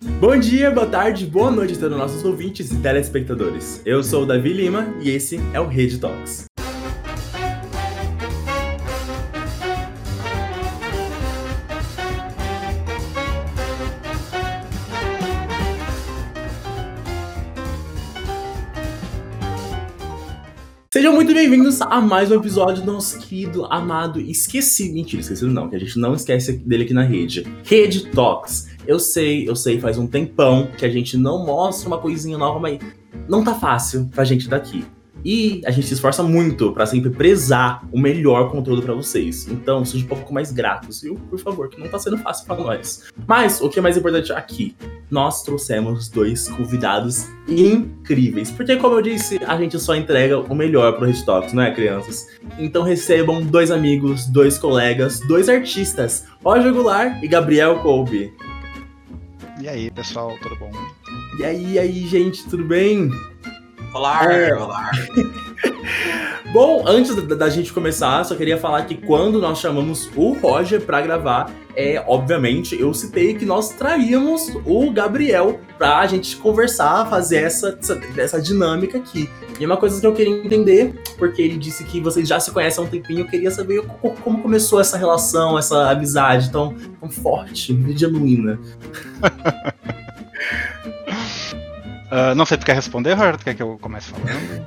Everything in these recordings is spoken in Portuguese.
Bom dia, boa tarde, boa noite a todos os nossos ouvintes e telespectadores. Eu sou o Davi Lima e esse é o Rede Talks. Sejam muito bem-vindos a mais um episódio do nosso querido, amado, esquecido, mentira, esquecido não, que a gente não esquece dele aqui na rede. Rede Talks. Eu sei, eu sei, faz um tempão que a gente não mostra uma coisinha nova, mas não tá fácil pra gente daqui. E a gente se esforça muito para sempre prezar o melhor conteúdo para vocês. Então, seja um pouco mais gratos, viu? Por favor, que não tá sendo fácil para nós. Mas o que é mais importante aqui, nós trouxemos dois convidados incríveis. Porque, como eu disse, a gente só entrega o melhor pro Red Talks, não é, crianças? Então recebam dois amigos, dois colegas, dois artistas, Roger Goulart e Gabriel Colby. E aí, pessoal, tudo bom? E aí, e aí, gente, tudo bem? Olá, é. olá. Bom, antes da, da, gente começar, só queria falar que quando nós chamamos o Roger para gravar, é obviamente eu citei que nós traríamos o Gabriel pra gente conversar, fazer essa, essa, essa dinâmica aqui. E uma coisa que eu queria entender, porque ele disse que vocês já se conhecem há um tempinho, eu queria saber como começou essa relação, essa amizade tão, tão forte, genuína. Uh, não sei, tu quer responder, Roberto? Quer que eu comece falando?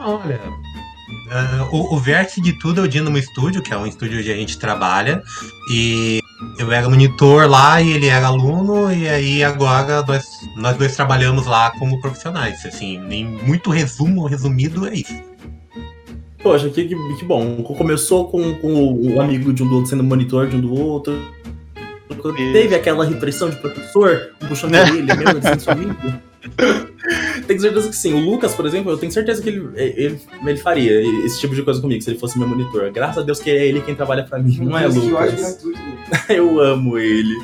Olha, uh, o, o vértice de tudo é o Dynamo Studio, que é um estúdio onde a gente trabalha. E eu era monitor lá e ele era aluno, e aí agora nós, nós dois trabalhamos lá como profissionais. Assim, nem muito resumo, resumido é isso. Poxa, que, que, que bom. Começou com, com o amigo de um do outro sendo monitor de um do outro. Teve aquela repressão de professor, puxando é. ele mesmo, sendo seu amigo. Tenho certeza que sim. O Lucas, por exemplo, eu tenho certeza que ele, ele, ele faria esse tipo de coisa comigo se ele fosse meu monitor. Graças a Deus que é ele quem trabalha para mim, não é Lucas. eu amo ele.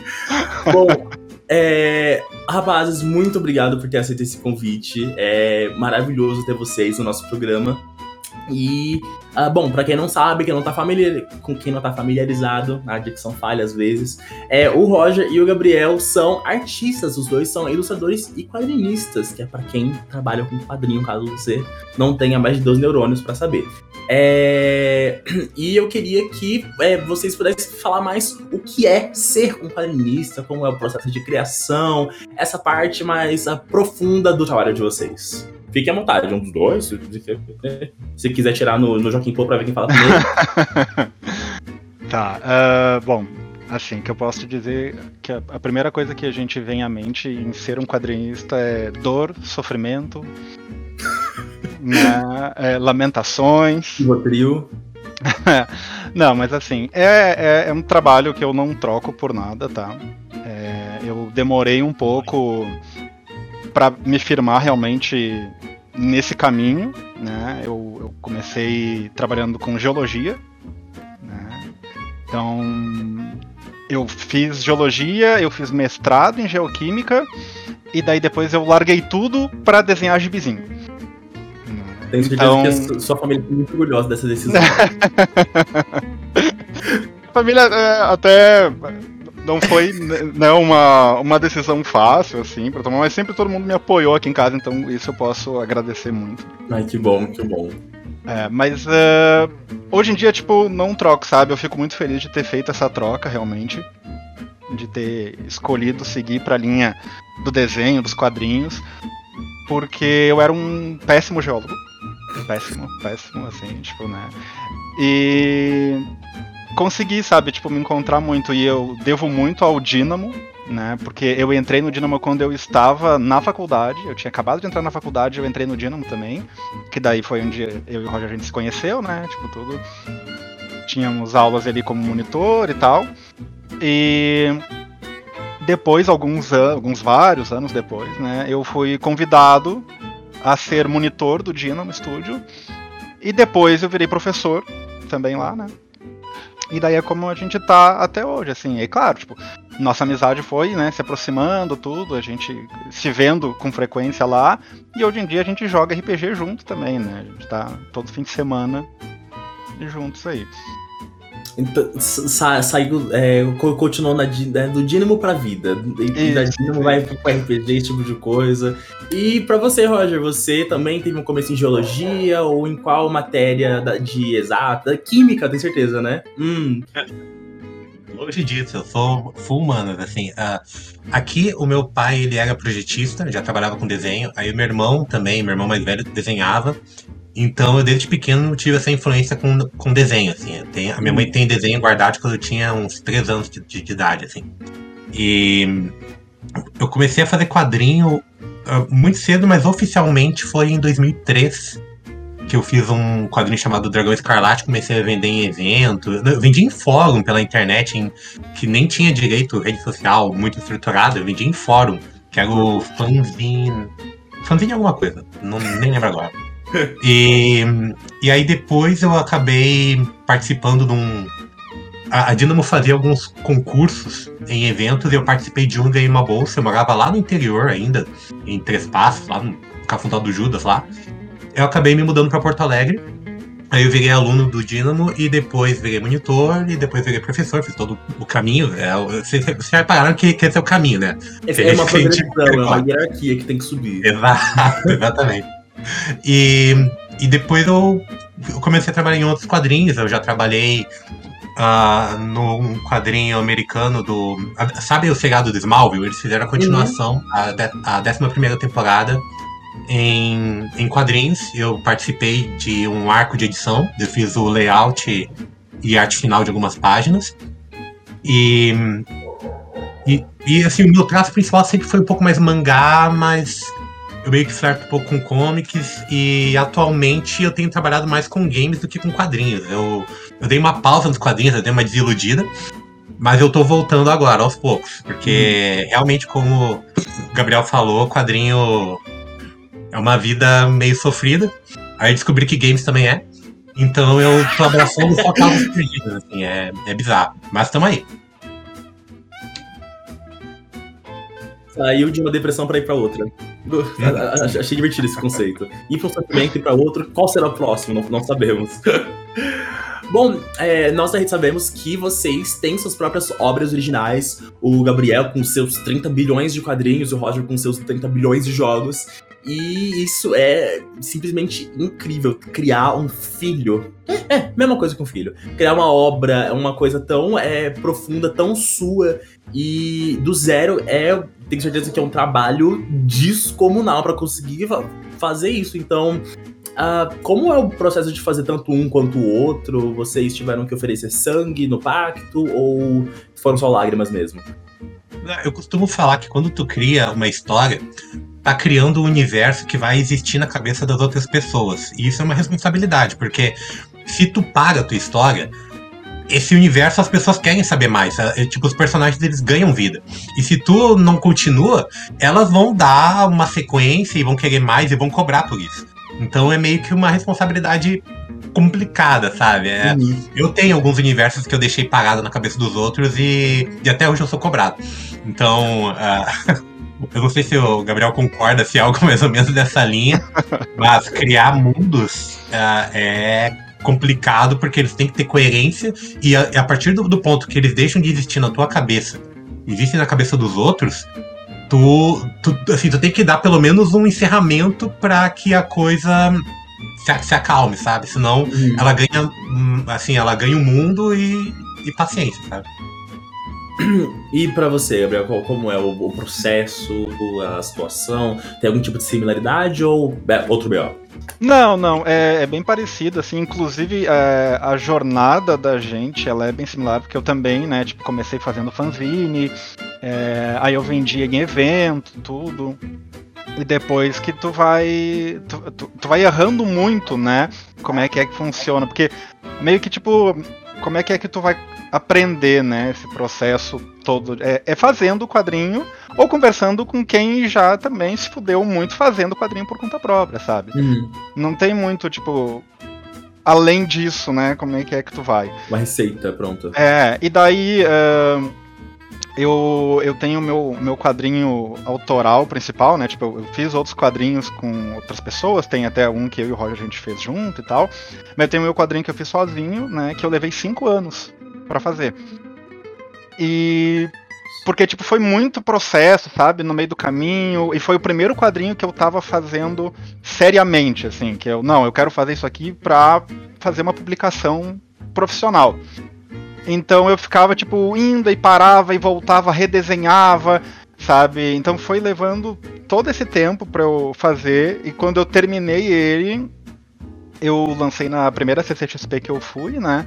Bom, é, rapazes, muito obrigado por ter aceito esse convite. É maravilhoso ter vocês no nosso programa. E, uh, bom, para quem não sabe, quem não tá familiar, com quem não tá familiarizado, a dicção falha às vezes, é, o Roger e o Gabriel são artistas, os dois são ilustradores e quadrinistas, que é para quem trabalha com quadrinho, caso você não tenha mais de dois neurônios para saber. É, e eu queria que é, vocês pudessem falar mais o que é ser um quadrinista, como é o processo de criação, essa parte mais uh, profunda do trabalho de vocês. Fique à vontade, um dos dois. Se, se quiser tirar no, no Joaquim Pô pra ver quem fala primeiro. tá, uh, bom, assim, que eu posso dizer que a, a, primeira coisa que a gente vem à mente em ser um quadrinista é dor, sofrimento, né, é, lamentações. Trio. não, mas assim, é, é, é, um trabalho que eu não troco por nada, tá? É, eu demorei um pouco para me firmar realmente nesse caminho, né? Eu, eu comecei trabalhando com geologia, né? Então eu fiz geologia, eu fiz mestrado em geoquímica e daí depois eu larguei tudo para desenhar gibizinho. Tenho certeza então... que a sua família é muito orgulhosa dessa decisão. família é, até não foi né, uma, uma decisão fácil, assim, pra tomar, mas sempre todo mundo me apoiou aqui em casa, então isso eu posso agradecer muito. Ai, que bom, que bom. É, mas uh, hoje em dia, tipo, não troco, sabe? Eu fico muito feliz de ter feito essa troca, realmente. De ter escolhido seguir pra linha do desenho, dos quadrinhos. Porque eu era um péssimo geólogo. Péssimo, péssimo, assim, tipo, né? E consegui, sabe, tipo, me encontrar muito e eu devo muito ao Dynamo, né? Porque eu entrei no Dynamo quando eu estava na faculdade, eu tinha acabado de entrar na faculdade, eu entrei no Dynamo também, que daí foi onde eu e o Roger a gente se conheceu, né? Tipo, tudo. Tínhamos aulas ali como monitor e tal. E depois, alguns anos, alguns vários anos depois, né, eu fui convidado a ser monitor do Dynamo Studio. E depois eu virei professor também lá, né? E daí é como a gente tá até hoje, assim. E claro, tipo, nossa amizade foi, né, se aproximando, tudo, a gente se vendo com frequência lá. E hoje em dia a gente joga RPG junto também, né? A gente tá todo fim de semana juntos aí. Então, sa saiu, é, continuou na, né, do Dynamo pra vida. E da Dynamo vai pro RPG, esse tipo de coisa. E pra você, Roger, você também teve um começo em geologia ou em qual matéria da, de exata? Química, tem certeza, né? Hum. Longe disso, eu sou full humanas, assim. Uh, aqui, o meu pai, ele era projetista, já trabalhava com desenho. Aí o meu irmão também, meu irmão mais velho, desenhava. Então, eu desde pequeno tive essa influência com, com desenho, assim. A minha mãe tem desenho guardado quando eu tinha uns 3 anos de, de, de idade, assim. E eu comecei a fazer quadrinho uh, muito cedo, mas oficialmente foi em 2003 que eu fiz um quadrinho chamado Dragão Escarlate, comecei a vender em evento. Eu vendi em fórum pela internet, em, que nem tinha direito rede social muito estruturada, eu vendi em fórum, que era o fanzine. Fanzine alguma coisa, não, nem lembro agora. E, e aí depois eu acabei participando de um. A, a Dinamo fazia alguns concursos em eventos e eu participei de um, ganhei uma bolsa. Eu morava lá no interior ainda, em Três Passos, lá no Cafundal do Judas lá. Eu acabei me mudando para Porto Alegre. Aí eu virei aluno do Dynamo e depois virei monitor e depois virei professor, fiz todo o caminho. É, vocês, vocês repararam que, que esse é o caminho, né? Esse é uma progressão, é uma hierarquia que tem que subir. Exato, exatamente. E, e depois eu, eu, comecei a trabalhar em outros quadrinhos. Eu já trabalhei uh, num quadrinho americano do. Sabe o seriado do Smallville? Eles fizeram a continuação, uhum. a, de, a 11 temporada em, em quadrinhos. Eu participei de um arco de edição. Eu fiz o layout e arte final de algumas páginas. E, e, e assim, o meu traço principal sempre foi um pouco mais mangá, mas eu meio que flerto um pouco com comics e atualmente eu tenho trabalhado mais com games do que com quadrinhos. Eu, eu dei uma pausa nos quadrinhos, eu dei uma desiludida, mas eu tô voltando agora, aos poucos, porque uhum. realmente, como o Gabriel falou, quadrinho é uma vida meio sofrida. Aí descobri que games também é. Então eu tô abraçando só causas perdidas, assim, é, é bizarro. Mas tamo aí. Saiu de uma depressão para ir para outra. Achei divertido esse conceito. Ir para um sentimento e para outro, qual será o próximo? Não, não sabemos. Bom, é, nós da rede sabemos que vocês têm suas próprias obras originais. O Gabriel com seus 30 bilhões de quadrinhos, o Roger com seus 30 bilhões de jogos. E isso é simplesmente incrível. Criar um filho. É, é, mesma coisa que um filho. Criar uma obra, uma coisa tão é, profunda, tão sua. E do zero é. Tenho certeza que é um trabalho descomunal para conseguir fazer isso. Então, Uh, como é o processo de fazer tanto um quanto o outro? Vocês tiveram que oferecer sangue no pacto ou foram só lágrimas mesmo? Eu costumo falar que quando tu cria uma história, tá criando um universo que vai existir na cabeça das outras pessoas. E isso é uma responsabilidade, porque se tu paga a tua história, esse universo as pessoas querem saber mais. É, tipo, os personagens eles ganham vida. E se tu não continua, elas vão dar uma sequência e vão querer mais e vão cobrar por isso. Então é meio que uma responsabilidade complicada, sabe? É, uhum. Eu tenho alguns universos que eu deixei parado na cabeça dos outros e, e até hoje eu sou cobrado. Então. Uh, Eu não sei se o Gabriel concorda se é algo mais ou menos dessa linha, mas criar mundos uh, é complicado porque eles têm que ter coerência e a, a partir do, do, ponto que eles deixam de existir na tua cabeça, existem na cabeça dos outros, tu, tu, assim, tu tem que dar pelo menos um encerramento para que a coisa se, se, acalme, sabe? Senão uhum. ela ganha, hum, assim, ela ganha o um mundo e, e paciência, sabe? E para você, Gabriel, qual, como é o, o, processo, a situação? Tem algum tipo de similaridade ou é, outro BO? Não, não, é, é, bem parecido, assim, inclusive é, a jornada da gente, ela é bem similar, porque eu também, né, tipo, comecei fazendo fanzine, é, aí eu vendia em evento, tudo, e depois que tu vai, tu, tu, tu vai errando muito, né, como é que é que funciona, porque meio que, tipo, como é que é que tu vai aprender, né, esse processo todo? É, é fazendo o quadrinho ou conversando com quem já também se fudeu muito fazendo quadrinho por conta própria, sabe? Uhum. Não tem muito, tipo, além disso, né? Como é que é que tu vai? Uma receita, pronto. É, e daí. Uh, eu, eu tenho meu, meu quadrinho autoral principal, né? Tipo, eu, fiz outros quadrinhos com outras pessoas, tem até um que eu e o Roger a gente fez junto e tal. Mas eu tenho meu quadrinho que eu fiz sozinho, né? Que eu levei cinco anos para fazer. E. Porque, tipo, foi muito processo, sabe? No meio do caminho. E foi o primeiro quadrinho que eu tava fazendo seriamente, assim. Que eu, não, eu quero fazer isso aqui pra fazer uma publicação profissional. Então eu ficava, tipo, indo e parava e voltava, redesenhava, sabe? Então foi levando todo esse tempo para eu fazer. E quando eu terminei ele, eu lancei na primeira CCXP que eu fui, né?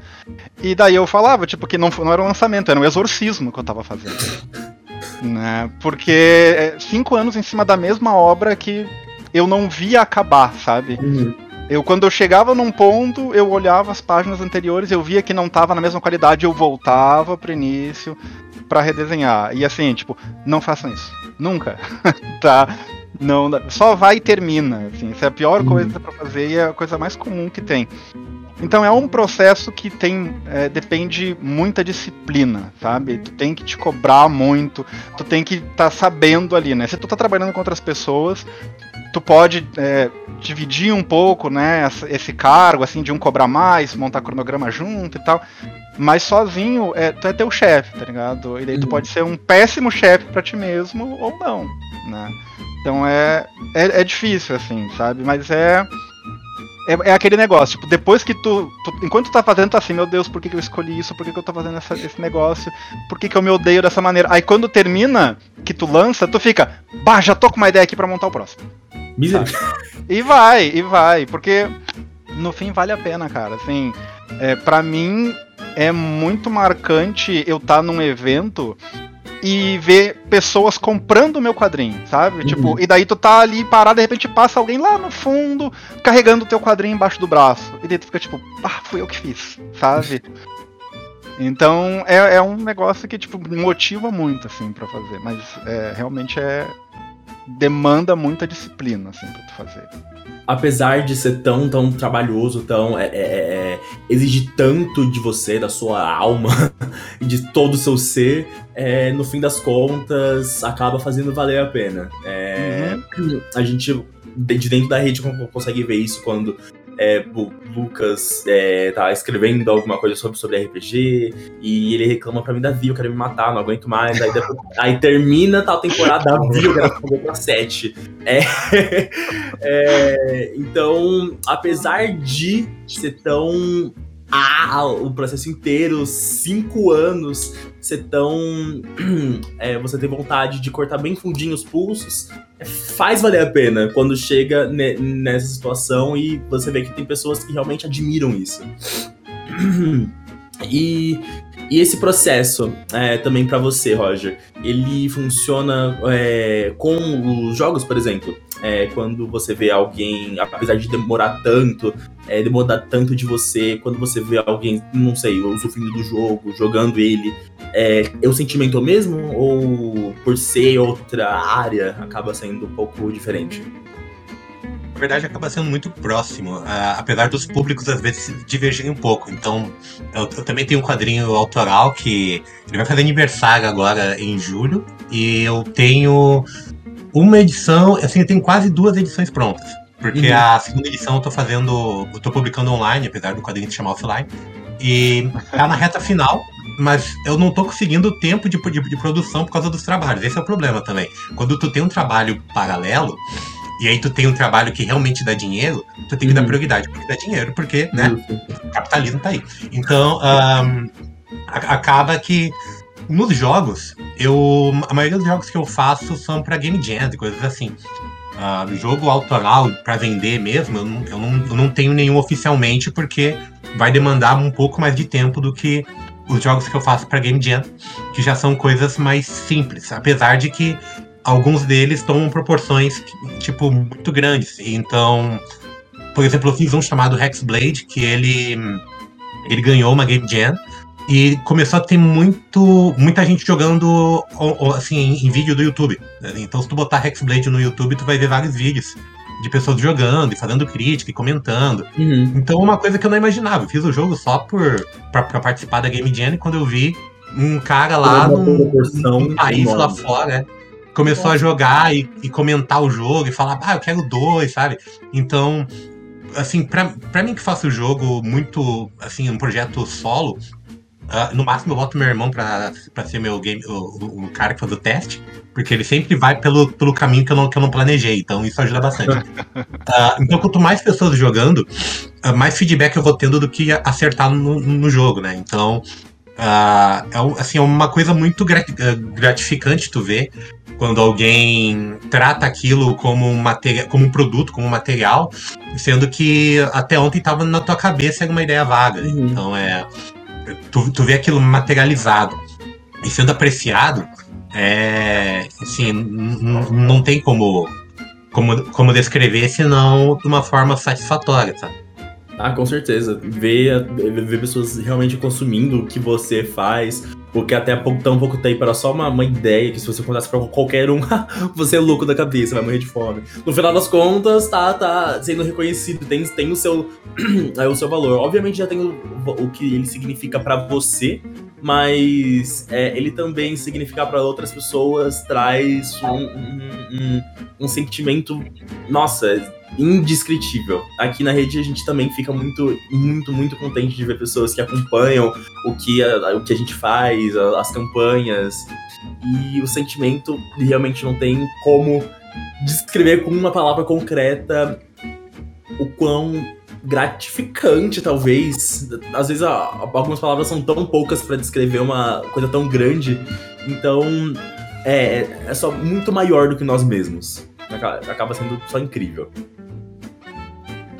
E daí eu falava, tipo, que não, não era um lançamento, era um exorcismo que eu tava fazendo. né? Porque é cinco anos em cima da mesma obra que eu não via acabar, sabe? Uhum. Eu, quando eu chegava num ponto, eu olhava as páginas anteriores, eu via que não tava na mesma qualidade, eu voltava pro início para redesenhar. E assim, tipo, não façam isso. Nunca. tá? Não, só vai e termina. Assim, isso é a pior Uhum. coisa para fazer e é a coisa mais comum que tem. Então é um processo que tem é, depende muita disciplina, sabe? Tu tem que te cobrar muito, tu tem que estar tá sabendo ali, né? Se tu tá trabalhando com outras pessoas, tu pode é, dividir um pouco, né? Esse cargo, assim, de um cobrar mais, montar cronograma junto e tal. Mas sozinho, é, tu é teu chefe, tá ligado? E daí tu Uhum. pode ser um péssimo chefe pra ti mesmo ou não, né? Então é, é, é difícil, assim, sabe? Mas é, é. É aquele negócio, tipo, depois que tu, tu- Enquanto tu tá fazendo, tá assim, meu Deus, por que, que eu escolhi isso? Por que, que eu tô fazendo essa- esse negócio? Por que, que eu me odeio dessa maneira? Aí quando termina, que tu lança, tu fica, bah, já tô com uma ideia aqui pra montar o próximo. E vai, e vai, porque no fim vale a pena, cara. Assim, é, para mim é muito marcante eu estar num evento e ver pessoas comprando o meu quadrinho, sabe? Tipo, e daí tu tá ali parado, de repente passa alguém lá no fundo carregando o teu quadrinho embaixo do braço. E daí tu fica tipo, ah, fui eu que fiz, sabe? Então é, é um negócio que, tipo, motiva muito, assim, pra fazer. Mas é, realmente é. Demanda muita disciplina, assim, pra tu fazer. Apesar de ser tão, tão trabalhoso, tão. É, é, é, exige tanto de você, da sua alma e de todo o seu ser, é, no fim das contas, acaba fazendo valer a pena. É, A gente, de de dentro da rede, con- consegue ver isso quando. É, Lucas é, tá escrevendo alguma coisa sobre, sobre RPG e ele reclama pra mim da Vi, eu quero me matar, não aguento mais. Aí, depois- aí termina tal temporada da Vi, eu quero fazer pra 7. É, é, então, apesar de ser tão. Ah, o processo inteiro, cinco anos, ser tão. é, você ter vontade de cortar bem fundinho os pulsos, faz valer a pena quando chega ne- nessa situação e você vê que tem pessoas que realmente admiram isso. E, e esse processo, é, também pra você, Roger, ele funciona é, com os jogos, por exemplo? É, quando você vê alguém, apesar de demorar tanto, é, demorar tanto de você, quando você vê alguém, não sei, usufruindo do jogo, jogando ele, é, é o sentimento mesmo? Ou por ser outra área, acaba sendo um pouco diferente? Na verdade, acaba sendo muito próximo, apesar dos públicos às vezes divergirem um pouco. Então, eu, eu também tenho um quadrinho autoral que ele vai fazer aniversário agora em julho, e eu tenho uma edição, assim, eu tenho quase duas edições prontas. Porque Uhum. a segunda edição eu tô fazendo, eu tô publicando online, apesar do quadrinho se chamar offline, e tá na reta final. Mas eu não tô conseguindo tempo de, de, de produção por causa dos trabalhos. Esse é o problema também. Quando tu tem um trabalho paralelo, e aí tu tem um trabalho que realmente dá dinheiro, tu tem que dar Uhum. prioridade porque dá dinheiro, porque, né, Justo. o capitalismo tá aí. Então, a- acaba que nos jogos, eu a maioria dos jogos que eu faço são pra game jams e coisas assim. Ah, jogo autoral pra vender mesmo, eu não, eu, não, eu não tenho nenhum oficialmente porque vai demandar um pouco mais de tempo do que os jogos que eu faço pra game jam, que já são coisas mais simples, apesar de que alguns deles tomam proporções tipo muito grandes. Então, por exemplo, eu fiz um chamado Hexblade, que ele ele ganhou uma Game Jam e começou a ter muito muita gente jogando assim em, vídeo do YouTube. né? Então, se tu botar Hexblade no YouTube, tu vai ver vários vídeos de pessoas jogando e fazendo crítica e comentando. Uhum. Então, uma coisa que eu não imaginava. Eu fiz o jogo só por pra, pra participar da Game Jam e quando eu vi, um cara lá num, num país lá fora, né? Começou a jogar e, e comentar o jogo e falar, ah, eu quero dois, sabe? Então, assim, pra, pra mim que faço o jogo muito, assim, um projeto solo, ah, no máximo eu boto meu irmão pra, pra ser meu game, o, o- cara que faz o teste, porque ele sempre vai pelo, pelo caminho que eu, não, que eu não planejei, então isso ajuda bastante. Ah, então, quanto mais pessoas jogando, ah, mais feedback eu vou tendo do que acertar no, no jogo, né? Então, é, assim, é uma coisa muito gra- gratificante tu ver quando alguém trata aquilo como um, material, como um produto, como um material, sendo que até ontem estava na tua cabeça uma ideia vaga. né? Uhum. Então é. Tu, tu vê aquilo materializado e sendo apreciado, é. Assim, não tem como, como, como descrever senão de uma forma satisfatória, sabe? Ah, com certeza. Ver, ver pessoas realmente consumindo o que você faz. Porque até pouco, tão pouco tempo era só uma, uma ideia que se você contasse pra qualquer um, você é louco da cabeça, vai morrer de fome. No final das contas, tá, tá sendo reconhecido, tem, tem o, seu, o seu valor. Obviamente já tem o, o que ele significa pra você, mas é, ele também significar pra outras pessoas traz um, um, um, um sentimento, nossa, indescritível. Aqui na rede a gente também fica muito, muito, muito contente de ver pessoas que acompanham o que a, o que a gente faz, a- as campanhas. E o sentimento realmente não tem como descrever com uma palavra concreta o quão gratificante, talvez. Às vezes algumas palavras são tão poucas para descrever uma coisa tão grande. Então é, é só muito maior do que nós mesmos. Acaba sendo só incrível.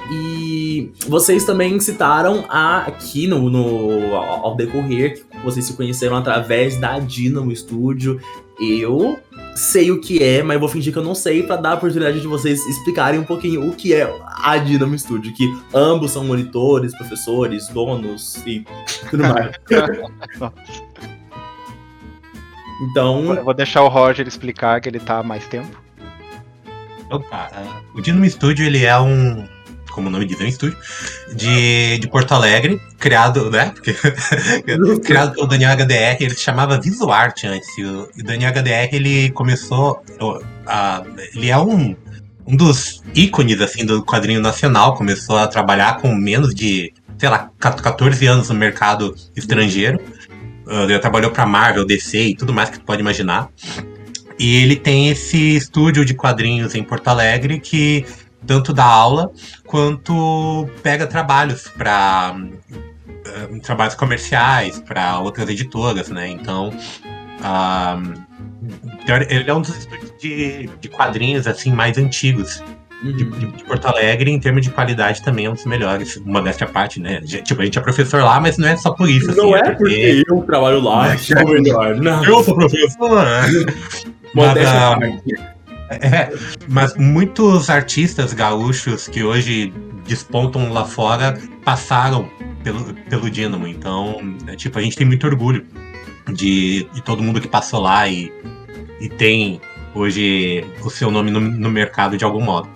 E vocês também citaram a, aqui no, no ao ao decorrer que vocês se conheceram através da Dynamo Studio. Eu sei o que é, mas eu vou fingir que eu não sei pra dar a oportunidade de vocês explicarem um pouquinho o que é a Dynamo Studio, que ambos são monitores, professores, donos e tudo mais. então, Eu vou deixar o Roger explicar que ele tá há mais tempo. Opa, o Dynamo Studio ele é um, como o nome diz, é um estúdio de, de Porto Alegre, criado, né? Porque, criado pelo Daniel HDR, ele se chamava VisuArt antes. E o, Daniel HDR ele começou, a- ele é um, um dos ícones assim do quadrinho nacional, começou a trabalhar com menos de, sei lá, 14 anos no mercado estrangeiro. Ah, Ele trabalhou para Marvel, DC e tudo mais que tu pode imaginar. E ele tem esse estúdio de quadrinhos em Porto Alegre que tanto dá aula quanto pega trabalhos para trabalhos comerciais para outras editoras, né? Então, ah, ele é um dos estúdios de, de quadrinhos assim mais antigos de, uhum. de- de Porto Alegre, em termos de qualidade também é um dos melhores, modéstia à parte, né? Tipo, a gente é professor lá, mas não é só por isso. não assim, é porque eu trabalho lá é melhor. Não. eu sou professor, né? Modéstia à ah, parte. É, mas muitos artistas gaúchos que hoje despontam lá fora passaram pelo, pelo Dínamo. Então, é, tipo, a gente tem muito orgulho de, de todo mundo que passou lá e, e tem hoje o seu nome no, no mercado de algum modo.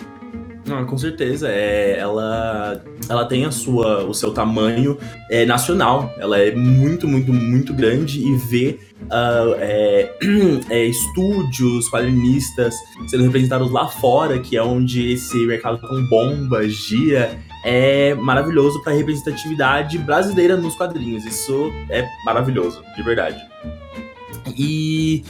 Com certeza. É, ela, ela tem a sua, o seu tamanho é, nacional. Ela é muito, muito, muito grande e ver ah, é, é, estúdios, quadrinistas sendo representados lá fora, que é onde esse mercado tão bomba, gira, é maravilhoso para a representatividade brasileira nos quadrinhos. Isso é maravilhoso, de verdade. E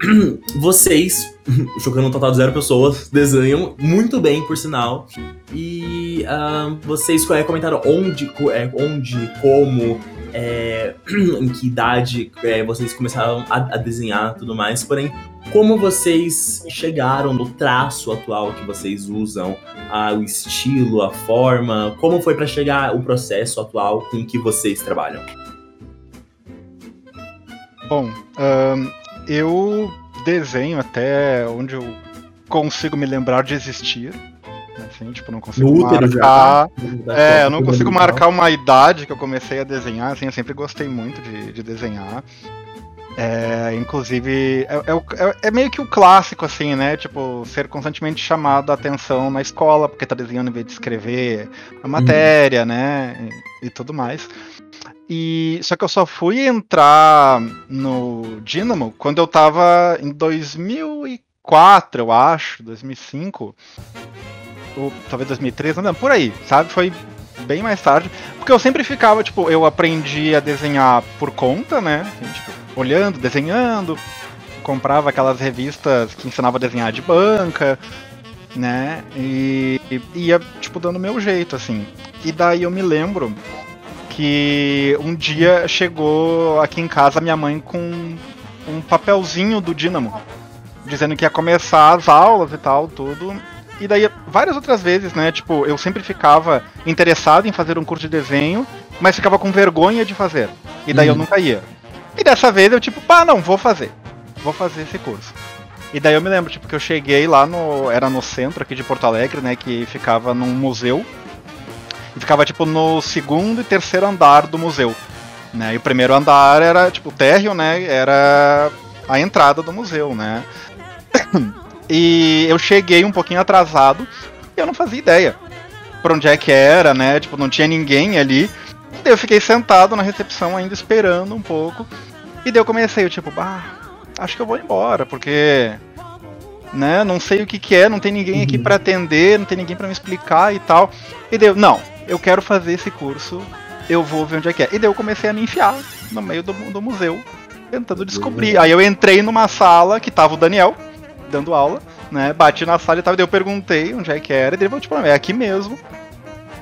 vocês, jogando um total de zero pessoas, desenham muito bem, por sinal. E ah, vocês é, comentaram onde, é, onde como, é, em que idade é, vocês começaram a, a desenhar e tudo mais. Porém, como vocês chegaram no traço atual que vocês usam, ah, o estilo, a forma, como foi para chegar o processo atual com que vocês trabalham? Bom, ahn, eu desenho até onde eu consigo me lembrar de existir. Assim, tipo, não consigo No útero já, marcar. tá? É, eu não consigo marcar uma idade que eu comecei a desenhar, assim, eu sempre gostei muito de, de desenhar. É, inclusive, é, é é- é meio que o clássico, assim, né? Tipo, ser constantemente chamado a atenção na escola, porque tá desenhando em vez de escrever a matéria, né? E, e tudo mais. E só que eu só fui entrar no Dynamo quando eu tava em 2004, eu acho, 2005, ou talvez 2003, não lembro, por aí, sabe? Foi bem mais tarde, porque eu sempre ficava, tipo, eu aprendi a desenhar por conta, né? Assim, tipo, olhando, desenhando, comprava aquelas revistas que ensinavam a desenhar de banca, né? E, e ia, tipo, dando meu jeito, assim. E daí eu me lembro que um dia chegou aqui em casa minha mãe com um papelzinho do Dynamo, dizendo que ia começar as aulas e tal, tudo. E daí, várias outras vezes, né? Tipo, eu sempre ficava interessado em fazer um curso de desenho, mas ficava com vergonha de fazer. E daí eu Uhum. nunca ia. E dessa vez eu, tipo, pá, não, vou fazer. Vou fazer esse curso. E daí eu me lembro, tipo, que eu cheguei lá no. Era no centro aqui de Porto Alegre, né? Que ficava num museu. E ficava, tipo, no segundo e terceiro andar do museu. Né? E o primeiro andar era, tipo, o térreo, né? Era a entrada do museu, né? e eu cheguei um pouquinho atrasado e eu não fazia ideia pra onde é que era, né? Tipo, não tinha ninguém ali. Daí eu fiquei sentado na recepção ainda esperando um pouco. E daí eu comecei, eu tipo, bah, acho que eu vou embora, porque né, não sei o que que é, não tem ninguém aqui Uhum. pra atender, não tem ninguém pra me explicar e tal. E daí eu, não, eu quero fazer esse curso, eu vou ver onde é que é. E daí eu comecei a me enfiar no meio do, do museu, tentando descobrir. Aí eu entrei numa sala que tava o Daniel dando aula, né? Bati na sala e tal, e daí eu perguntei onde é que era, e daí ele falou, tipo, é aqui mesmo.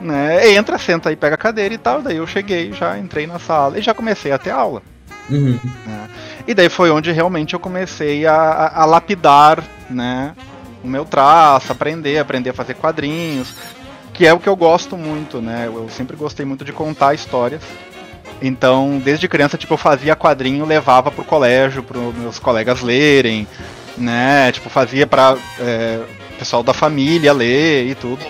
Né? Entra, senta aí, pega a cadeira e tal. Daí eu cheguei, já entrei na sala e já comecei a ter aula. Uhum. E daí foi onde realmente eu comecei a, a- a lapidar, né, o meu traço, aprender, aprender a fazer quadrinhos, que é o que eu gosto muito, né? Eu sempre gostei muito de contar histórias. Então, desde criança, tipo, eu fazia quadrinho, levava pro colégio, pros meus colegas lerem, né? Tipo, fazia para pessoal da família ler e tudo.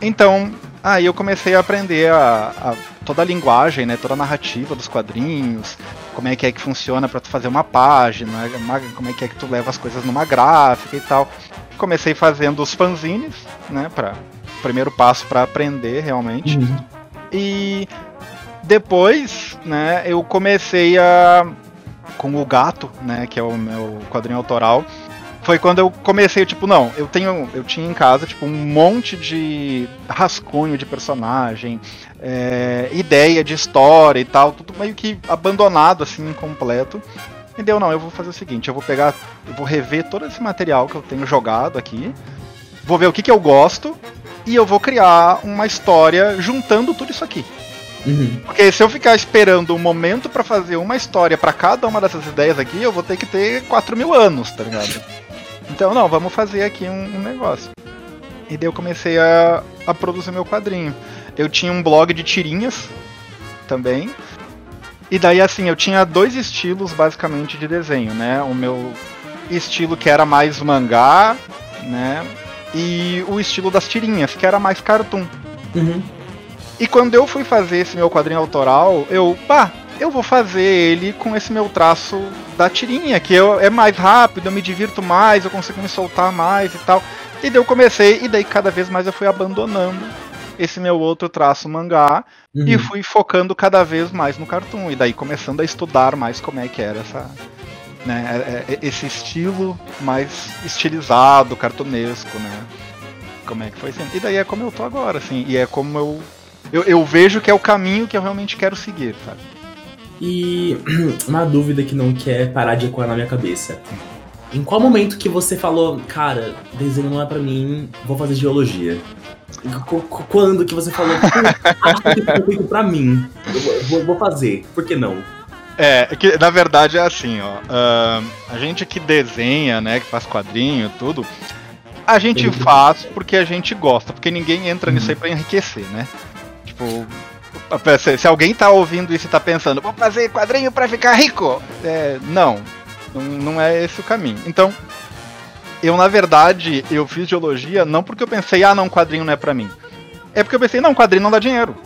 Então, aí eu comecei a aprender a, a- toda a linguagem, né? Toda a narrativa dos quadrinhos, como é que é que funciona para tu fazer uma página, uma- como é que é que tu leva as coisas numa gráfica e tal. Comecei fazendo os fanzines, né? Para primeiro passo para aprender realmente. Uhum. E depois, né, eu comecei a com o gato, né, que é o meu quadrinho autoral. Foi quando eu comecei, tipo, não, eu tenho, eu tinha em casa tipo um monte de rascunho de personagem, é, ideia de história e tal, tudo meio que abandonado assim, incompleto. E deu, não, eu vou fazer o seguinte, eu vou pegar, eu vou rever todo esse material que eu tenho jogado aqui, vou ver o que que eu gosto e eu vou criar uma história juntando tudo isso aqui. Uhum. Porque se eu ficar esperando um momento pra fazer uma história pra cada uma dessas ideias aqui, eu vou ter que ter 4 mil anos, tá ligado? Então, não, vamos fazer aqui um, um negócio. E daí eu comecei a, a produzir meu quadrinho. Eu tinha um blog de tirinhas também. E daí, assim, eu tinha dois estilos basicamente de desenho, né? O meu estilo que era mais mangá, né? E o estilo das tirinhas, que era mais cartoon. Uhum. E quando eu fui fazer esse meu quadrinho autoral, eu, pá, eu vou fazer ele com esse meu traço da tirinha, que eu, é mais rápido, eu me divirto mais, eu consigo me soltar mais e tal. E daí eu comecei, e daí cada vez mais eu fui abandonando esse meu outro traço mangá Uhum. e fui focando cada vez mais no cartoon. E daí começando a estudar mais como é que era essa. Né, é- é- esse estilo mais estilizado, cartunesco, né? Como é que foi sendo. E daí é como eu tô agora, assim, e é como eu. Eu, eu vejo que é o caminho que eu realmente quero seguir, sabe? E uma dúvida que não quer parar de ecoar na minha cabeça. Em qual momento que você falou, cara, desenho não é pra mim, vou fazer geologia? Qu- qu- Quando que você falou, "Pô, acho que é pra mim, vou, vou fazer, por que não? É, que na verdade é assim, ó. ahn, a gente que desenha, né, que faz quadrinho e tudo, a gente Uhum. faz porque a gente gosta, porque ninguém entra nisso aí pra enriquecer, né? Tipo, se, se alguém tá ouvindo isso e tá pensando, vou fazer quadrinho pra ficar rico, é, não, não, não é esse o caminho. Então, eu na verdade, eu fiz geologia não porque eu pensei, ah, não, quadrinho não é pra mim. É porque eu pensei, não, quadrinho não dá dinheiro.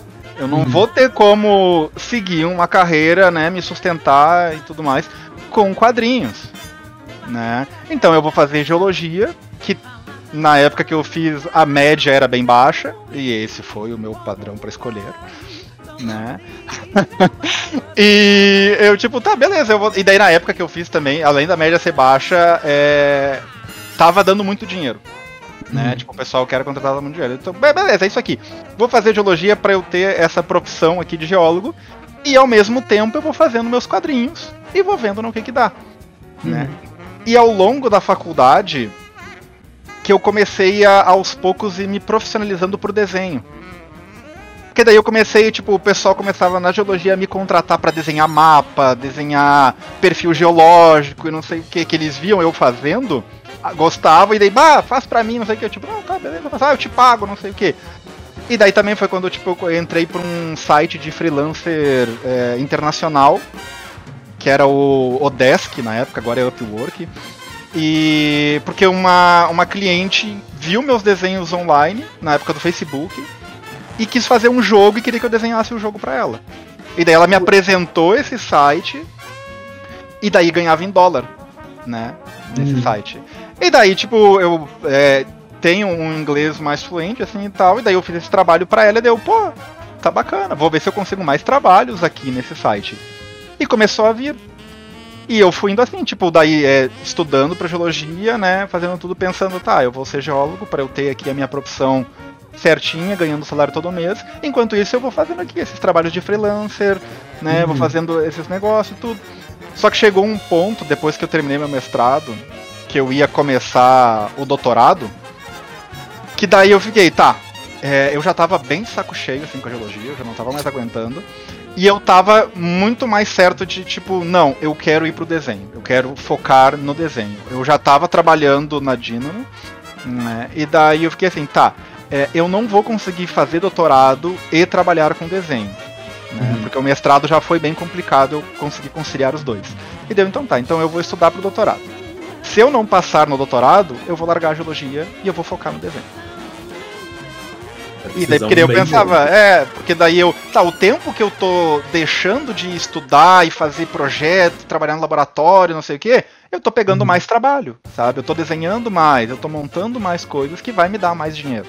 Eu não vou ter como seguir uma carreira, né, me sustentar e tudo mais com quadrinhos, né? Então eu vou fazer geologia, que na época que eu fiz a média era bem baixa e esse foi o meu padrão para escolher. né? e eu, tipo, tá, beleza. Eu vou... E daí na época que eu fiz também, além da média ser baixa, é... tava dando muito dinheiro. Né? Uhum. Tipo, o pessoal quer contratar muito dinheiro. Então, be- beleza, é isso aqui. Vou fazer geologia pra eu ter essa profissão aqui de geólogo. E ao mesmo tempo eu vou fazendo meus quadrinhos e vou vendo no que que dá. Né? E ao longo da faculdade, que eu comecei a, aos poucos ir me profissionalizando pro desenho. Porque daí eu comecei, tipo, o pessoal começava na geologia a me contratar pra desenhar mapa, desenhar perfil geológico e não sei o que, que eles viam eu fazendo, ah, gostavam, e daí, bah, faz pra mim, não sei o que, eu tipo, não, tá, beleza, faz, ah, eu te pago, não sei o que. E daí também foi quando tipo, eu entrei pra um site de freelancer é, internacional, que era o Odesk na época, agora é Upwork. E porque uma, uma cliente viu meus desenhos online, na época do Facebook, e quis fazer um jogo e queria que eu desenhasse o jogo pra ela. E daí ela me apresentou esse site, e daí ganhava em dólar, né? Nesse Hum. site. E daí, tipo, eu é, tenho um inglês mais fluente, assim e tal, e daí eu fiz esse trabalho pra ela e deu, pô, tá bacana, vou ver se eu consigo mais trabalhos aqui nesse site. E começou a vir. E eu fui indo assim, tipo, daí é, estudando pra geologia, né, fazendo tudo pensando, tá, eu vou ser geólogo pra eu ter aqui a minha profissão certinha, ganhando salário todo mês. Enquanto isso eu vou fazendo aqui esses trabalhos de freelancer, né, vou Uhum. fazendo esses negócios e tudo. Só que chegou um ponto, depois que eu terminei meu mestrado, que eu ia começar o doutorado, que daí eu fiquei, tá, é, eu já tava bem saco cheio assim com a geologia, eu já não tava mais aguentando. E eu tava muito mais certo de, tipo, não, eu quero ir pro desenho, eu quero focar no desenho. Eu já tava trabalhando na Dynamo, né? E daí eu fiquei assim, tá, é, eu não vou conseguir fazer doutorado e trabalhar com desenho. Né? Uhum. Porque o mestrado já foi bem complicado eu conseguir conciliar os dois. E deu, então tá, então eu vou estudar pro doutorado. Se eu não passar no doutorado, eu vou largar a geologia e eu vou focar no desenho. E daí Decisão porque daí eu pensava, boa. é, porque daí eu. Tá, o tempo que eu tô deixando de estudar e fazer projeto, trabalhar no laboratório, não sei o que, eu tô pegando Uhum. mais trabalho, sabe? Eu tô desenhando mais, eu tô montando mais coisas que vai me dar mais dinheiro.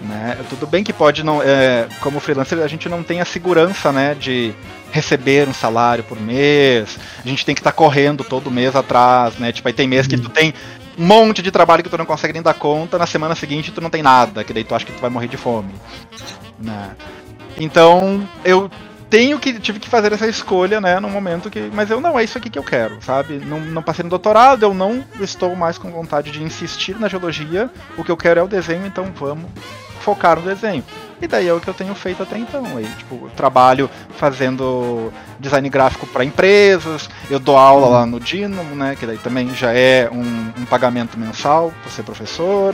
Né? Tudo bem que pode não. É, como freelancer, a gente não tem a segurança, né, de receber um salário por mês. A gente tem que estar correndo todo mês atrás, né? Tipo, aí tem mês que tu tem um monte de trabalho que tu não consegue nem dar conta, na semana seguinte tu não tem nada, que daí tu acha que tu vai morrer de fome. Né? Então, eu tenho que tive que fazer essa escolha, né, no momento que, mas eu não é isso aqui que eu quero, sabe? Não, não passei no doutorado, eu não estou mais com vontade de insistir na geologia. O que eu quero é o desenho, então vamos focar no desenho. E daí é o que eu tenho feito até então. Aí, tipo, eu trabalho fazendo design gráfico para empresas, eu dou aula lá no Dynamo, né? Que daí também já é um, um pagamento mensal para ser professor,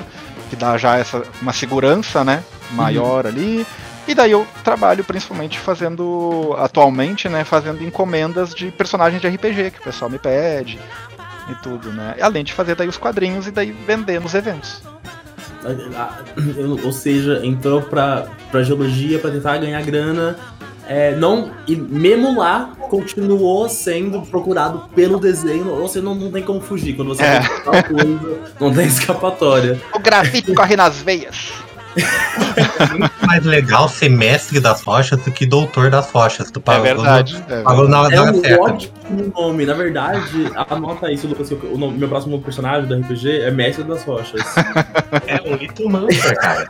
que dá já essa uma segurança, né? Maior ali. E daí eu trabalho principalmente fazendo, atualmente, né? Fazendo encomendas de personagens de RPG que o pessoal me pede e tudo, né? Além de fazer daí os quadrinhos e daí vender nos eventos. Ah, eu- Ou seja, entrou pra, pra geologia pra tentar ganhar grana. É, não, e mesmo lá, continuou sendo procurado pelo desenho. Ou seja, não, não tem como fugir. Quando você É. tal coisa, não tem escapatória. O grafite corre nas veias. Muito mais legal ser mestre das rochas do que doutor das rochas. Tu É pagou, verdade. é Pagou na, É na hora um certa. ótimo nome. Na verdade, anota isso, Lucas. que O nome- meu próximo personagem do RPG é Mestre das Rochas. É um Little Mantra, cara.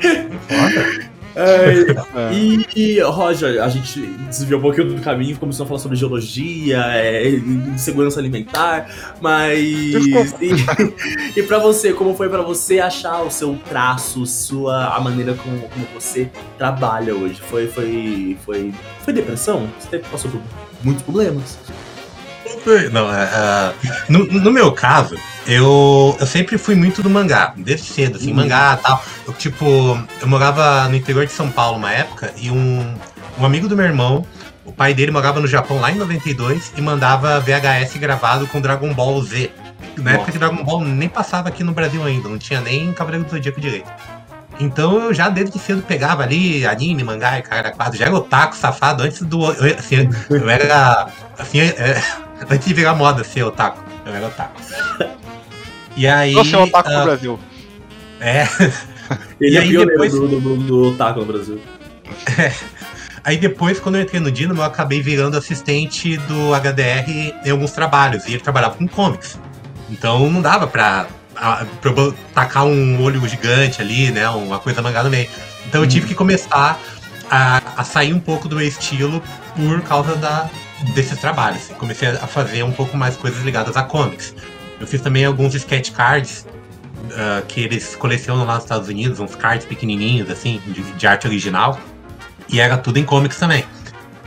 Foda. É, É. E, e, Roger, a gente desviou um pouquinho do caminho, começou a falar sobre geologia, é, segurança alimentar, mas. E, e pra você, como foi pra você achar o seu traço, sua, a maneira como, como você trabalha hoje? Foi, foi, foi, foi depressão? Você passou por muitos problemas? Não, é, no, no meu caso, eu, eu sempre fui muito do mangá, desde cedo, assim, Uhum. mangá e tal. Eu, tipo, eu morava no interior de São Paulo uma época e um, um amigo do meu irmão, o pai dele morava no Japão lá em 92 e mandava VHS gravado com Dragon Ball Z. Na época que Dragon Ball nem passava aqui no Brasil ainda, não tinha nem Cavaleiro do Zodíaco direito. Então eu já desde cedo pegava ali anime, mangá e cara quadro, já era otaku safado antes do. eu- Assim, eu era. Assim, é, antes de virar moda ser otaku. Eu era otaku. E aí. Você é um otaku ah, pro Brasil. é, Ele E é aí depois- do, do, do otaku no Brasil. Aí depois, quando eu entrei no Dynamo, eu acabei virando assistente do HDR em alguns trabalhos. E ele trabalhava com comics. Então não dava pra, a, pra eu tacar um olho gigante ali, né? Uma coisa mangá no meio. Então eu tive que começar a, a sair um pouco do meu estilo por causa da, desses trabalhos. Comecei a fazer um pouco mais coisas ligadas a comics. Eu fiz também alguns sketch cards uh, que eles colecionam lá nos Estados Unidos, uns cards pequenininhos, assim, de, de, arte original. E era tudo em comics também.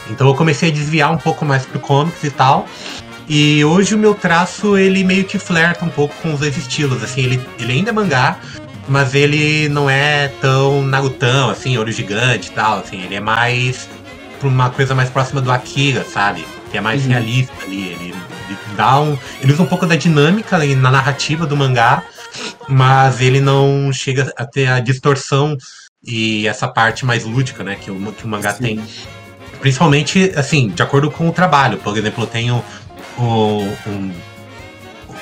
Então eu comecei a desviar um pouco mais pro comics e tal. E hoje o meu traço, ele meio que flerta um pouco com os dois estilos, assim, ele, ele ainda é mangá, mas ele não é tão Narutão, assim, olho gigante e tal, assim, ele é mais pra uma coisa mais próxima do Akira, sabe? Que é mais uhum. realista ali, ele, ele, dá um... Ele usa um pouco da dinâmica na narrativa do mangá, mas ele não chega a ter a distorção e essa parte mais lúdica, né, que o, que o mangá Sim. tem. Principalmente, assim, de acordo com o trabalho. Por exemplo, eu tenho o, um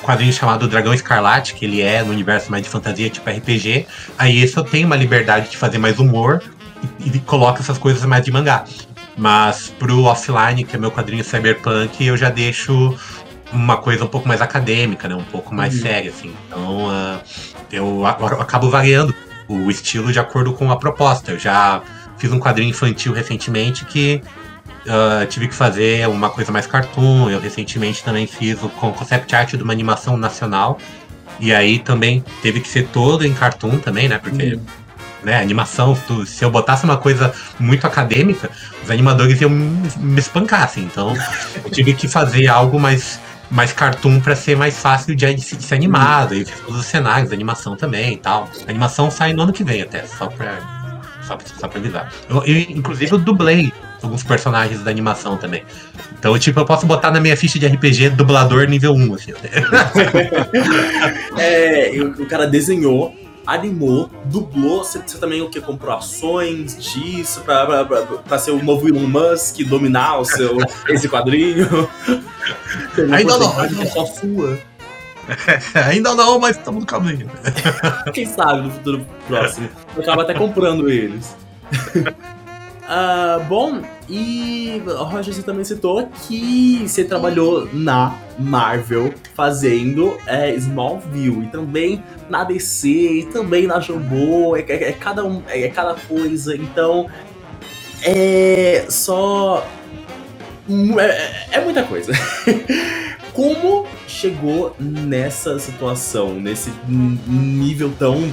quadrinho chamado Dragão Escarlate, que ele é no universo mais de fantasia, tipo RPG. Aí esse eu tenho uma liberdade de fazer mais humor e, e coloca essas coisas mais de mangá. Mas pro offline, que é meu quadrinho cyberpunk, eu já deixo uma coisa um pouco mais acadêmica, né? Um pouco mais uhum. séria, assim. Então uh, eu, eu acabo variando o estilo de acordo com a proposta. Eu já fiz um quadrinho infantil recentemente que uh, tive que fazer uma coisa mais cartoon. Eu recentemente também fiz o concept art de uma animação nacional. E aí também teve que ser todo em cartoon também, né? Porque uhum. Né, animação, se eu botasse uma coisa muito acadêmica, os animadores iam me, espancar, assim. Então eu tive que fazer algo mais mais cartoon para ser mais fácil de, de, ser animado. E todos os cenários, animação também e tal. A animação sai no ano que vem até, só pra, só, só pra avisar. Eu, eu, inclusive, eu dublei alguns personagens da animação também. Então, tipo, eu posso botar na minha ficha de RPG dublador nível 1, assim. é, o cara desenhou animou, dublou, você, você, também o que comprou ações disso pra, pra, pra, pra, ser o novo Elon Musk, dominar o seu, esse quadrinho. Ainda não, ainda é só sua. ainda não, mas estamos no caminho. Quem sabe no futuro próximo. Eu acaba até comprando eles. Uh, bom, e Roger, você também citou que você trabalhou na Marvel fazendo é, Smallville e também na DC e também na Jumbo, é, é, é cada, um, é, é cada coisa, então é só. É, é muita coisa. Como chegou nessa situação, nesse nível tão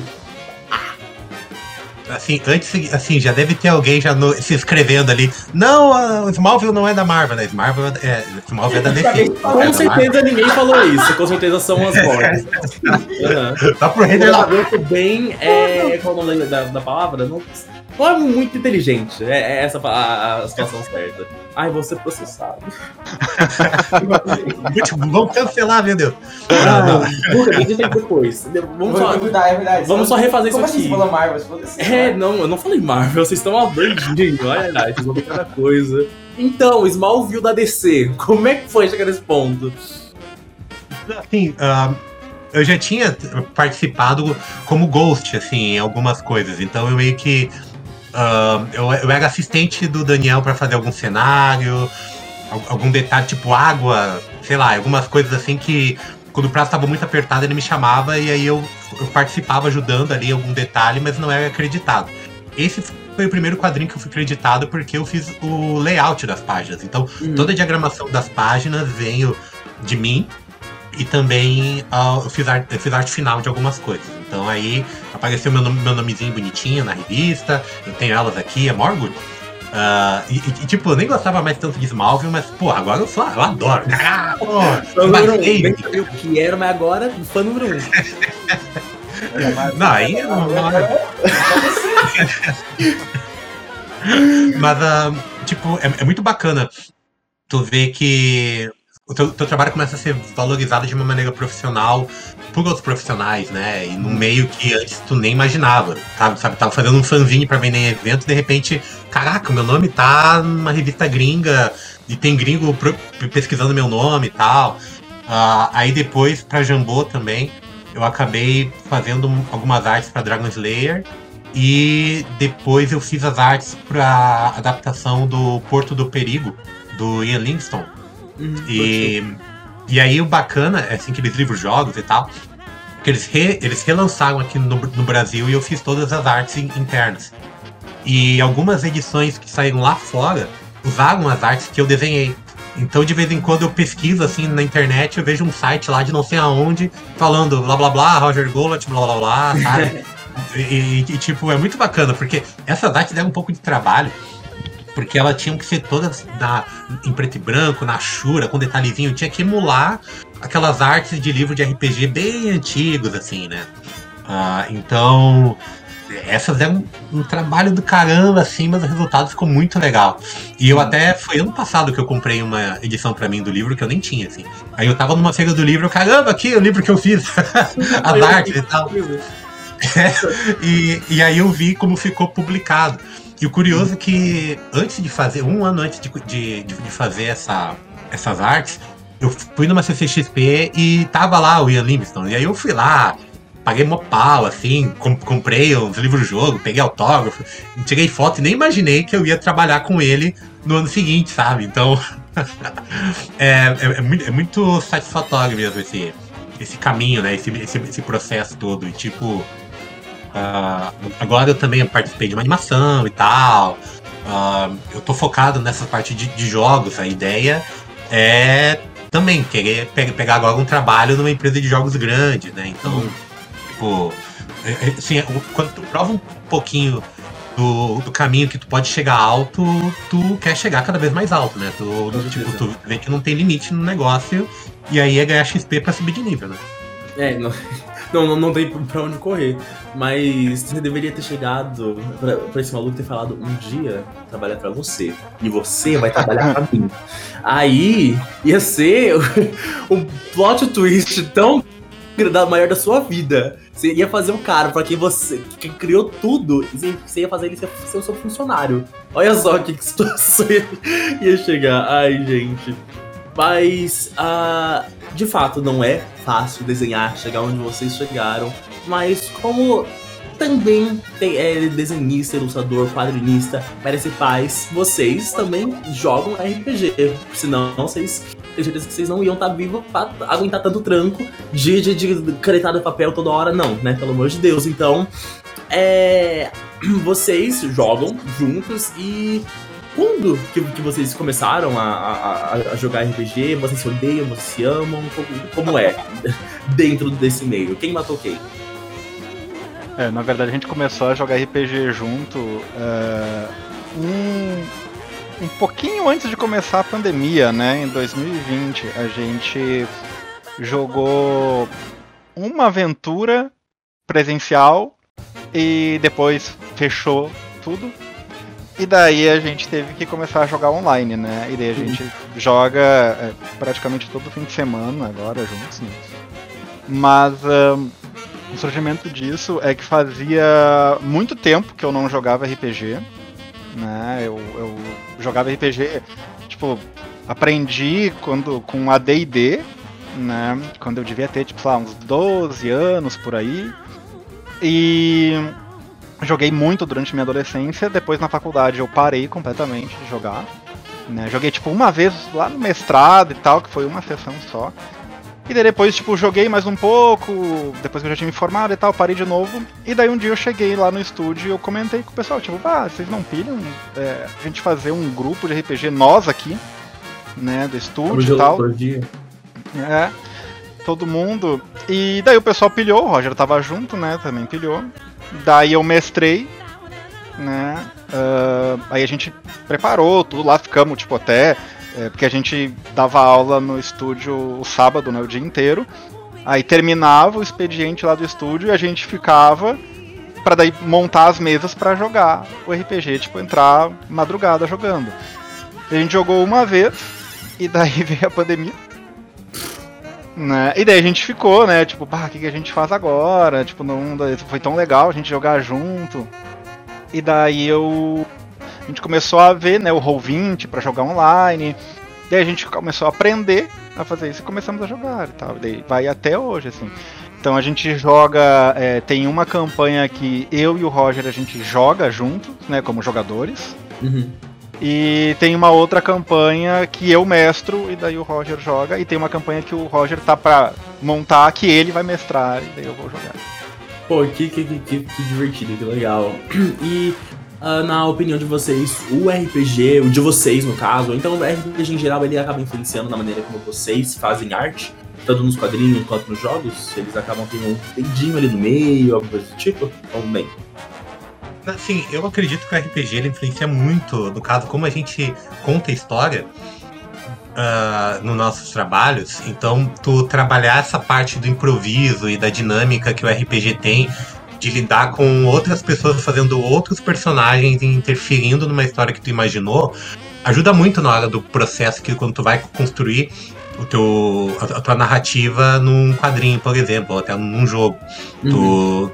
Assim, antes, assim, já deve ter alguém já no, se inscrevendo ali. Não, o Smallville não é da Marvel, né? Smallville é, Smallville é da DC. Com é certeza ninguém falou isso, com certeza são as vozes. uhum. Tá pro render lá. bem, é, qual o nome da, da palavra? Não, não é muito inteligente, é, é essa a, a situação certa. Ai, vou ser processado. Vamos cancelar, meu Deus. Ah, Luca, deixa depois. Vamos só, é verdade. Vamos só refazer Como isso assim aqui. Você falou Marvel? Você falou assim, é, não, eu não falei Marvel, vocês estão doidinho. Olha lá, vocês vão ver cada coisa. Então, Smallville da DC, como é que foi chegar nesse ponto? Assim, uh, eu já tinha participado como Ghost, assim, em algumas coisas. Então eu meio que Uh, eu, eu era assistente do Daniel para fazer algum cenário, algum detalhe, tipo água, sei lá, algumas coisas assim que quando o prazo estava muito apertado ele me chamava e aí eu, eu, participava ajudando ali algum detalhe, mas não era acreditado. Esse foi o primeiro quadrinho que eu fui acreditado porque eu fiz o layout das páginas. Então, uhum. toda a diagramação das páginas veio de mim e também uh, eu, fiz arte, eu fiz arte final de algumas coisas. Então aí apareceu meu, nome, meu nomezinho bonitinho na revista, eu tenho elas aqui, é Morgood. Uh, e, e, tipo, eu nem gostava mais tanto de Smallville, mas, pô, agora eu só eu adoro. Ah, pô, nem sabia o que era, mas agora fã número um. não, aí não, não é. Mas, uh, tipo, é, é muito bacana tu ver que o teu, teu, trabalho começa a ser valorizado de uma maneira profissional por outros profissionais, né? E num meio que antes tu nem imaginava, sabe? sabe? Tava fazendo um fanzine para vender em evento, de repente, caraca, meu nome tá numa revista gringa e tem gringo pesquisando meu nome e tal. Uh, aí depois, pra Jambô também, eu acabei fazendo algumas artes para Dragon Slayer E depois eu fiz as artes para adaptação do Porto do Perigo, do Ian Livingstone. Uhum, E, e aí o bacana, é assim, aqueles livros jogos e tal, que eles, re- eles relançaram aqui no, no Brasil e eu fiz todas as artes in- internas. E algumas edições que saíram lá fora usaram as artes que eu desenhei. Então de vez em quando eu pesquiso assim na internet, eu vejo um site lá de não sei aonde, falando blá blá blá, Roger Golat, blá blá blá, sabe? e, e- e, tipo, é muito bacana, porque essas artes deram um pouco de trabalho porque elas tinham que ser todas na, em preto e branco, na chura, com detalhezinho. Tinha que emular aquelas artes de livro de RPG bem antigos, assim, né? Ah, então, essas deram um, um trabalho do caramba, assim, mas o resultado ficou muito legal. E eu até, foi ano passado que eu comprei uma edição pra mim do livro que eu nem tinha, assim. Aí eu tava numa feira do livro, caramba, aqui o livro que eu fiz, as artes e tal. E, e aí eu vi como ficou publicado. E o curioso é que antes de fazer, um ano antes de, de, de- fazer essa, essas artes, eu fui numa CCXP e tava lá o Ian Livingstone. E aí eu fui lá, paguei mó pau, assim, com- comprei os livros-jogo, peguei autógrafo, tirei foto e nem imaginei que eu ia trabalhar com ele no ano seguinte, sabe? Então, é, é- é muito, é muito satisfatório mesmo esse, esse caminho, né? Esse, esse, esse processo todo. E tipo, ah, agora eu também participei de uma animação e tal. Ah, eu tô focado nessa parte de, de jogos. A ideia é também querer pe- pegar agora um trabalho numa empresa de jogos grande, né? Então, tipo, é- é, assim, o- quando tu prova um pouquinho do, do caminho que tu pode chegar alto, tu quer chegar cada vez mais alto, né? Tu, tipo, tu vê que não tem limite no negócio e aí é ganhar XP pra subir de nível, né? É, não, não, não, não tem pra onde correr. Mas você deveria ter chegado pra, pra esse maluco ter falado um dia trabalhar pra você. E você vai trabalhar pra mim. Aí ia ser o, plot twist tão da maior da sua vida. Você ia fazer um cara pra quem você que criou tudo e você- ia fazer ele ser, ser o seu funcionário. Olha só que situação ia, chegar. Ai, gente. Mas, ah, de fato, não é fácil desenhar, chegar onde vocês chegaram. Mas como também tem, é desenhista, ilustrador, quadrinista, merece paz, vocês também jogam RPG. Senão, vocês tenho certeza que vocês não iam estar vivos pra aguentar tanto tranco de, de, de canetar de papel toda hora, não, né? Pelo amor de Deus. Então, é. Vocês jogam juntos e quando que, que vocês começaram a, a, a- jogar RPG? Vocês se odeiam, vocês se amam? Como, como é dentro desse meio? Quem matou quem? É, na verdade a gente começou a jogar RPG junto é, um, um pouquinho antes de começar a pandemia, né? Em 2020 a gente jogou uma aventura presencial e depois fechou tudo. E daí a gente teve que começar a jogar online, né? E daí a gente joga é, praticamente todo fim de semana agora juntos. Né? Mas ahn, o surgimento disso é que fazia muito tempo que eu não jogava RPG. Né? Eu, eu jogava RPG, tipo, aprendi quando com AD&D, né? Quando eu devia ter, tipo, sei lá, uns 12 anos por aí. E joguei muito durante minha adolescência. Depois na faculdade eu parei completamente de jogar. Né? Joguei tipo uma vez lá no mestrado e tal, que foi uma sessão só. E daí depois, tipo, joguei mais um pouco, depois que eu já tinha me formado e tal, parei de novo. E daí um dia eu cheguei lá no estúdio e eu comentei com o pessoal, tipo, ah, vocês não pilham é, a gente fazer um grupo de RPG nós aqui, né, do estúdio e tal. É, todo mundo. E daí o pessoal pilhou, o Roger tava junto, né? Também pilhou. Daí eu mestrei, né? ah, aí a gente preparou tudo lá, ficamos, tipo, até. é, porque a gente dava aula no estúdio o sábado, né? O dia inteiro. Aí terminava o expediente lá do estúdio e a gente ficava pra daí montar as mesas pra jogar o RPG, tipo, entrar madrugada jogando. A gente jogou uma vez e daí veio a pandemia. Né? E daí a gente ficou, né? Tipo, o que, que a gente faz agora? Tipo, não foi tão legal a gente jogar junto. E daí eu. A gente começou a ver, né, o Roll20 pra jogar online. Daí a gente começou a aprender a fazer isso e começamos a jogar e tal. E daí vai até hoje, assim. Então a gente joga, é, tem uma campanha que eu e o Roger a gente joga juntos, né, como jogadores. Uhum. E tem uma outra campanha que eu mestro e daí o Roger joga. E tem uma campanha que o Roger tá pra montar que ele vai mestrar e daí eu vou jogar. Pô, que, que, que, que, divertido, que legal. E uh, na opinião de vocês, o RPG, o de vocês no caso, então o RPG em geral ele acaba influenciando na maneira como vocês fazem arte, tanto nos quadrinhos quanto nos jogos? Eles acabam tendo um dedinho ali no meio, alguma coisa do tipo? Ou nem? Assim, eu acredito que o RPG ele influencia muito, no caso, como a gente conta história uh, nos nossos trabalhos. Então, tu trabalhar essa parte do improviso e da dinâmica que o RPG tem, de lidar com outras pessoas fazendo outros personagens e interferindo numa história que tu imaginou, ajuda muito na hora do processo que quando tu vai construir o teu, a, tua narrativa num quadrinho, por exemplo, ou até num jogo. Uhum. Tu,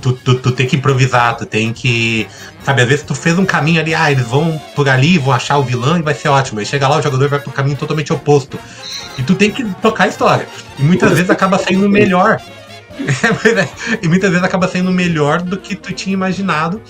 tu, tu, tu, tem que improvisar, tu tem que. Sabe, às vezes tu fez um caminho ali, ah, eles vão por ali, vão achar o vilão e vai ser ótimo. Aí chega lá, o jogador vai pro caminho totalmente oposto. E tu tem que tocar a história. E muitas vezes acaba saindo melhor. E muitas vezes acaba saindo melhor do que tu tinha imaginado,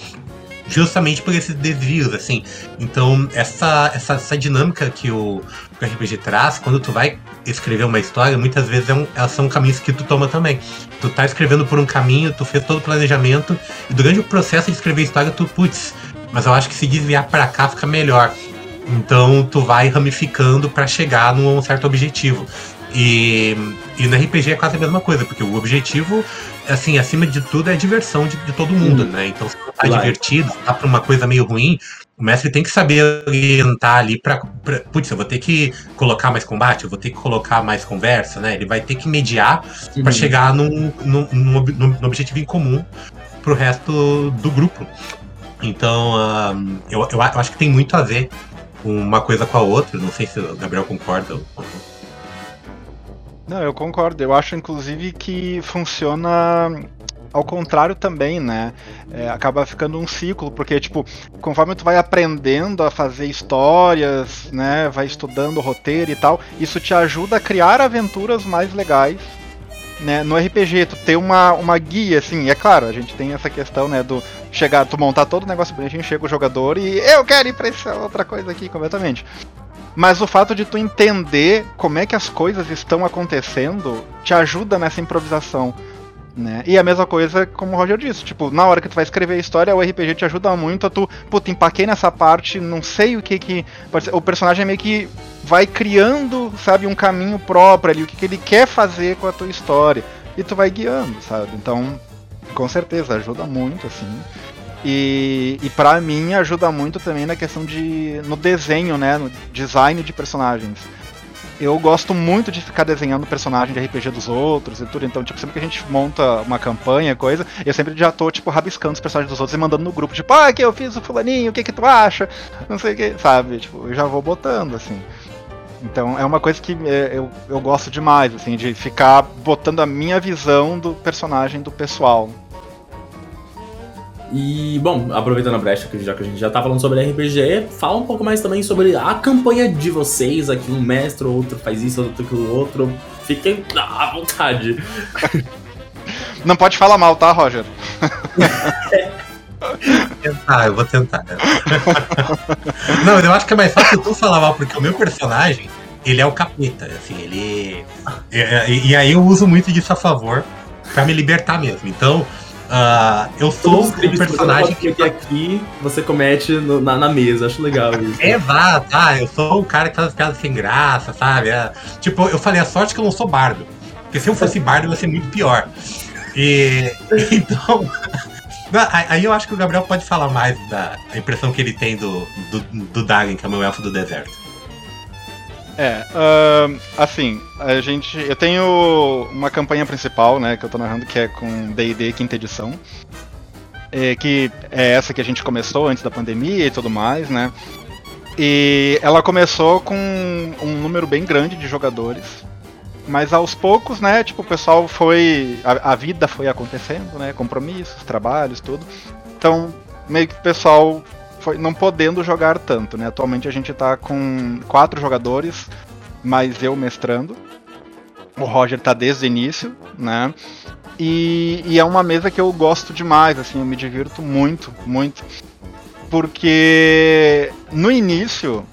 justamente por esses desvios, assim. Então, essa, essa, essa dinâmica que o, que o RPG traz, quando tu vai escrever uma história, muitas vezes é um, elas são caminhos que tu toma também. Tu tá escrevendo por um caminho, tu fez todo o planejamento, e durante o processo de escrever a história, tu, putz, mas eu acho que se desviar para cá fica melhor. Então tu vai ramificando para chegar num certo objetivo. E, e no RPG é quase a mesma coisa, porque o objetivo, assim, acima de tudo, é a diversão de, de todo mundo, uhum. né? Então, se tá claro. divertido, tá pra uma coisa meio ruim, o mestre tem que saber orientar ali pra, pra. Putz, eu vou ter que colocar mais combate, eu vou ter que colocar mais conversa, né? Ele vai ter que mediar para chegar num, num, num, num, objetivo em comum pro resto do grupo. Então, um, eu, eu, eu acho que tem muito a ver uma coisa com a outra. Não sei se o Gabriel concorda ou não. Não, eu concordo. Eu acho, inclusive, que funciona ao contrário também, né? É, acaba ficando um ciclo, porque, tipo, conforme tu vai aprendendo a fazer histórias, né? Vai estudando roteiro e tal, isso te ajuda a criar aventuras mais legais. Né, no RPG, tu ter uma, uma guia, assim, é claro, a gente tem essa questão, né, do chegar, tu montar todo o negócio bonitinho, chega o jogador e eu quero ir pra essa outra coisa aqui completamente. Mas o fato de tu entender como é que as coisas estão acontecendo te ajuda nessa improvisação. Né? E a mesma coisa como o Roger disse, tipo, na hora que tu vai escrever a história, o RPG te ajuda muito a tu, puta, empaquei nessa parte, não sei o que que. O personagem meio que vai criando, sabe, um caminho próprio ali, o que, que ele quer fazer com a tua história. E tu vai guiando, sabe? Então, com certeza, ajuda muito, assim. E, e para mim ajuda muito também na questão de. no desenho, né? No design de personagens. Eu gosto muito de ficar desenhando personagem de RPG dos outros e tudo. Então, tipo, sempre que a gente monta uma campanha, coisa, eu sempre já tô, tipo, rabiscando os personagens dos outros e mandando no grupo, tipo, ah, que eu fiz o fulaninho, o que que tu acha? Não sei o que, sabe? Tipo, eu já vou botando, assim. Então é uma coisa que é, eu, eu gosto demais, assim, de ficar botando a minha visão do personagem do pessoal. E, bom, aproveitando a brecha, já que a gente já tá falando sobre RPG, fala um pouco mais também sobre a campanha de vocês. Aqui um mestre, outro faz isso, outro aquilo, outro. Fiquem à vontade. Não pode falar mal, tá, Roger? tentar, eu vou tentar. Não, eu acho que é mais fácil tu falar mal, porque o meu personagem, ele é o capeta, assim, ele. E, e aí eu uso muito disso a favor para me libertar mesmo. Então, Uh, eu sou o personagem que. que aqui você comete no, na, na, mesa, acho legal isso. Exato, ah, eu sou o cara que faz as piadas sem graça, sabe? É, tipo, eu falei, a sorte que eu não sou bardo. Porque se eu fosse bardo, ia ser muito pior. E. Então. Aí eu acho que o Gabriel pode falar mais da impressão que ele tem do, do, do Dagon, que é o meu elfo do deserto. É, uh, assim, a gente. Eu tenho uma campanha principal, né, que eu tô narrando, que é com DD quinta edição. É, que é essa que a gente começou antes da pandemia e tudo mais, né? E ela começou com um número bem grande de jogadores. Mas aos poucos, né, tipo, o pessoal foi. A, a vida foi acontecendo, né? Compromissos, trabalhos, tudo. Então, meio que o pessoal foi não podendo jogar tanto, né? Atualmente a gente tá com quatro jogadores, mais eu mestrando. O Roger tá desde o início, né? E, e, é uma mesa que eu gosto demais, assim, eu me divirto muito, muito. Porque no início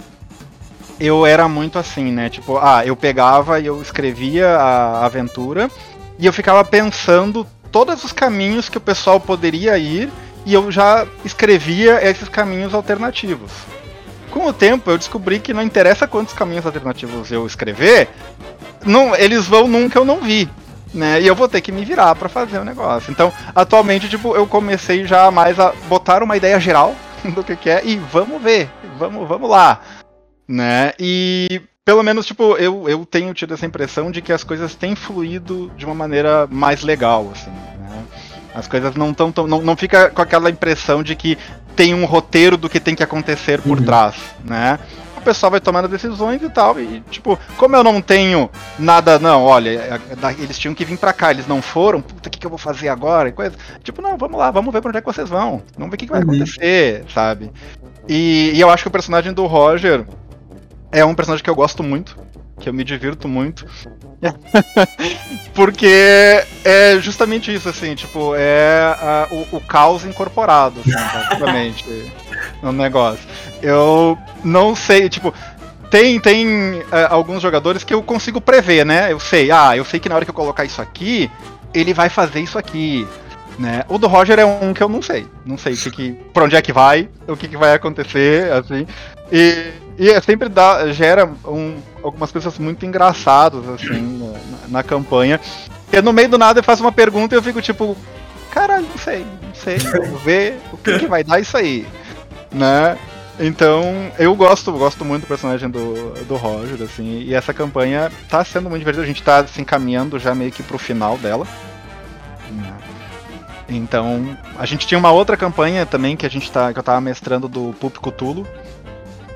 eu era muito assim, né? Tipo, ah, eu pegava e eu escrevia a aventura e eu ficava pensando todos os caminhos que o pessoal poderia ir e eu já escrevia esses caminhos alternativos. Com o tempo eu descobri que não interessa quantos caminhos alternativos eu escrever, não, eles vão num que eu não vi. Né? E eu vou ter que me virar para fazer o negócio. Então, atualmente, tipo, eu comecei já mais a botar uma ideia geral do que, que é e vamos ver, vamos, vamos lá, né? E pelo menos, tipo, eu, eu tenho tido essa impressão de que as coisas têm fluído de uma maneira mais legal, assim, né? As coisas não estão tão, não, não fica com aquela impressão de que tem um roteiro do que tem que acontecer por uhum. trás, né? O pessoal vai tomando decisões e tal, e tipo, como eu não tenho nada, não, olha, é, é, eles tinham que vir para cá, eles não foram, puta, o que, que eu vou fazer agora? E coisa. Tipo, não, vamos lá, vamos ver pra onde é que vocês vão, vamos ver o que, que vai uhum. acontecer, sabe? E, e eu acho que o personagem do Roger, é um personagem que eu gosto muito, que eu me divirto muito. Porque é justamente isso, assim, tipo, é a, o, o, caos incorporado, assim, basicamente, no negócio. Eu não sei, tipo, tem, tem é, alguns jogadores que eu consigo prever, né? Eu sei, ah, eu sei que na hora que eu colocar isso aqui, ele vai fazer isso aqui. Né? O do Roger é um que eu não sei. Não sei que, que, pra onde é que vai, o que, que vai acontecer, assim. E e é sempre dá, gera um, algumas coisas muito engraçadas, assim, na, na campanha. E no meio do nada eu faço uma pergunta e eu fico tipo, caralho, não sei, não sei, vamos ver o que, que vai dar isso aí. Né? Então, eu gosto, gosto muito do personagem do, do Roger, assim, e essa campanha tá sendo muito divertida, a gente tá se encaminhando já meio que pro final dela. Né? Então, a gente tinha uma outra campanha também que a gente tá, que eu tava mestrando do Pup Cthulhu,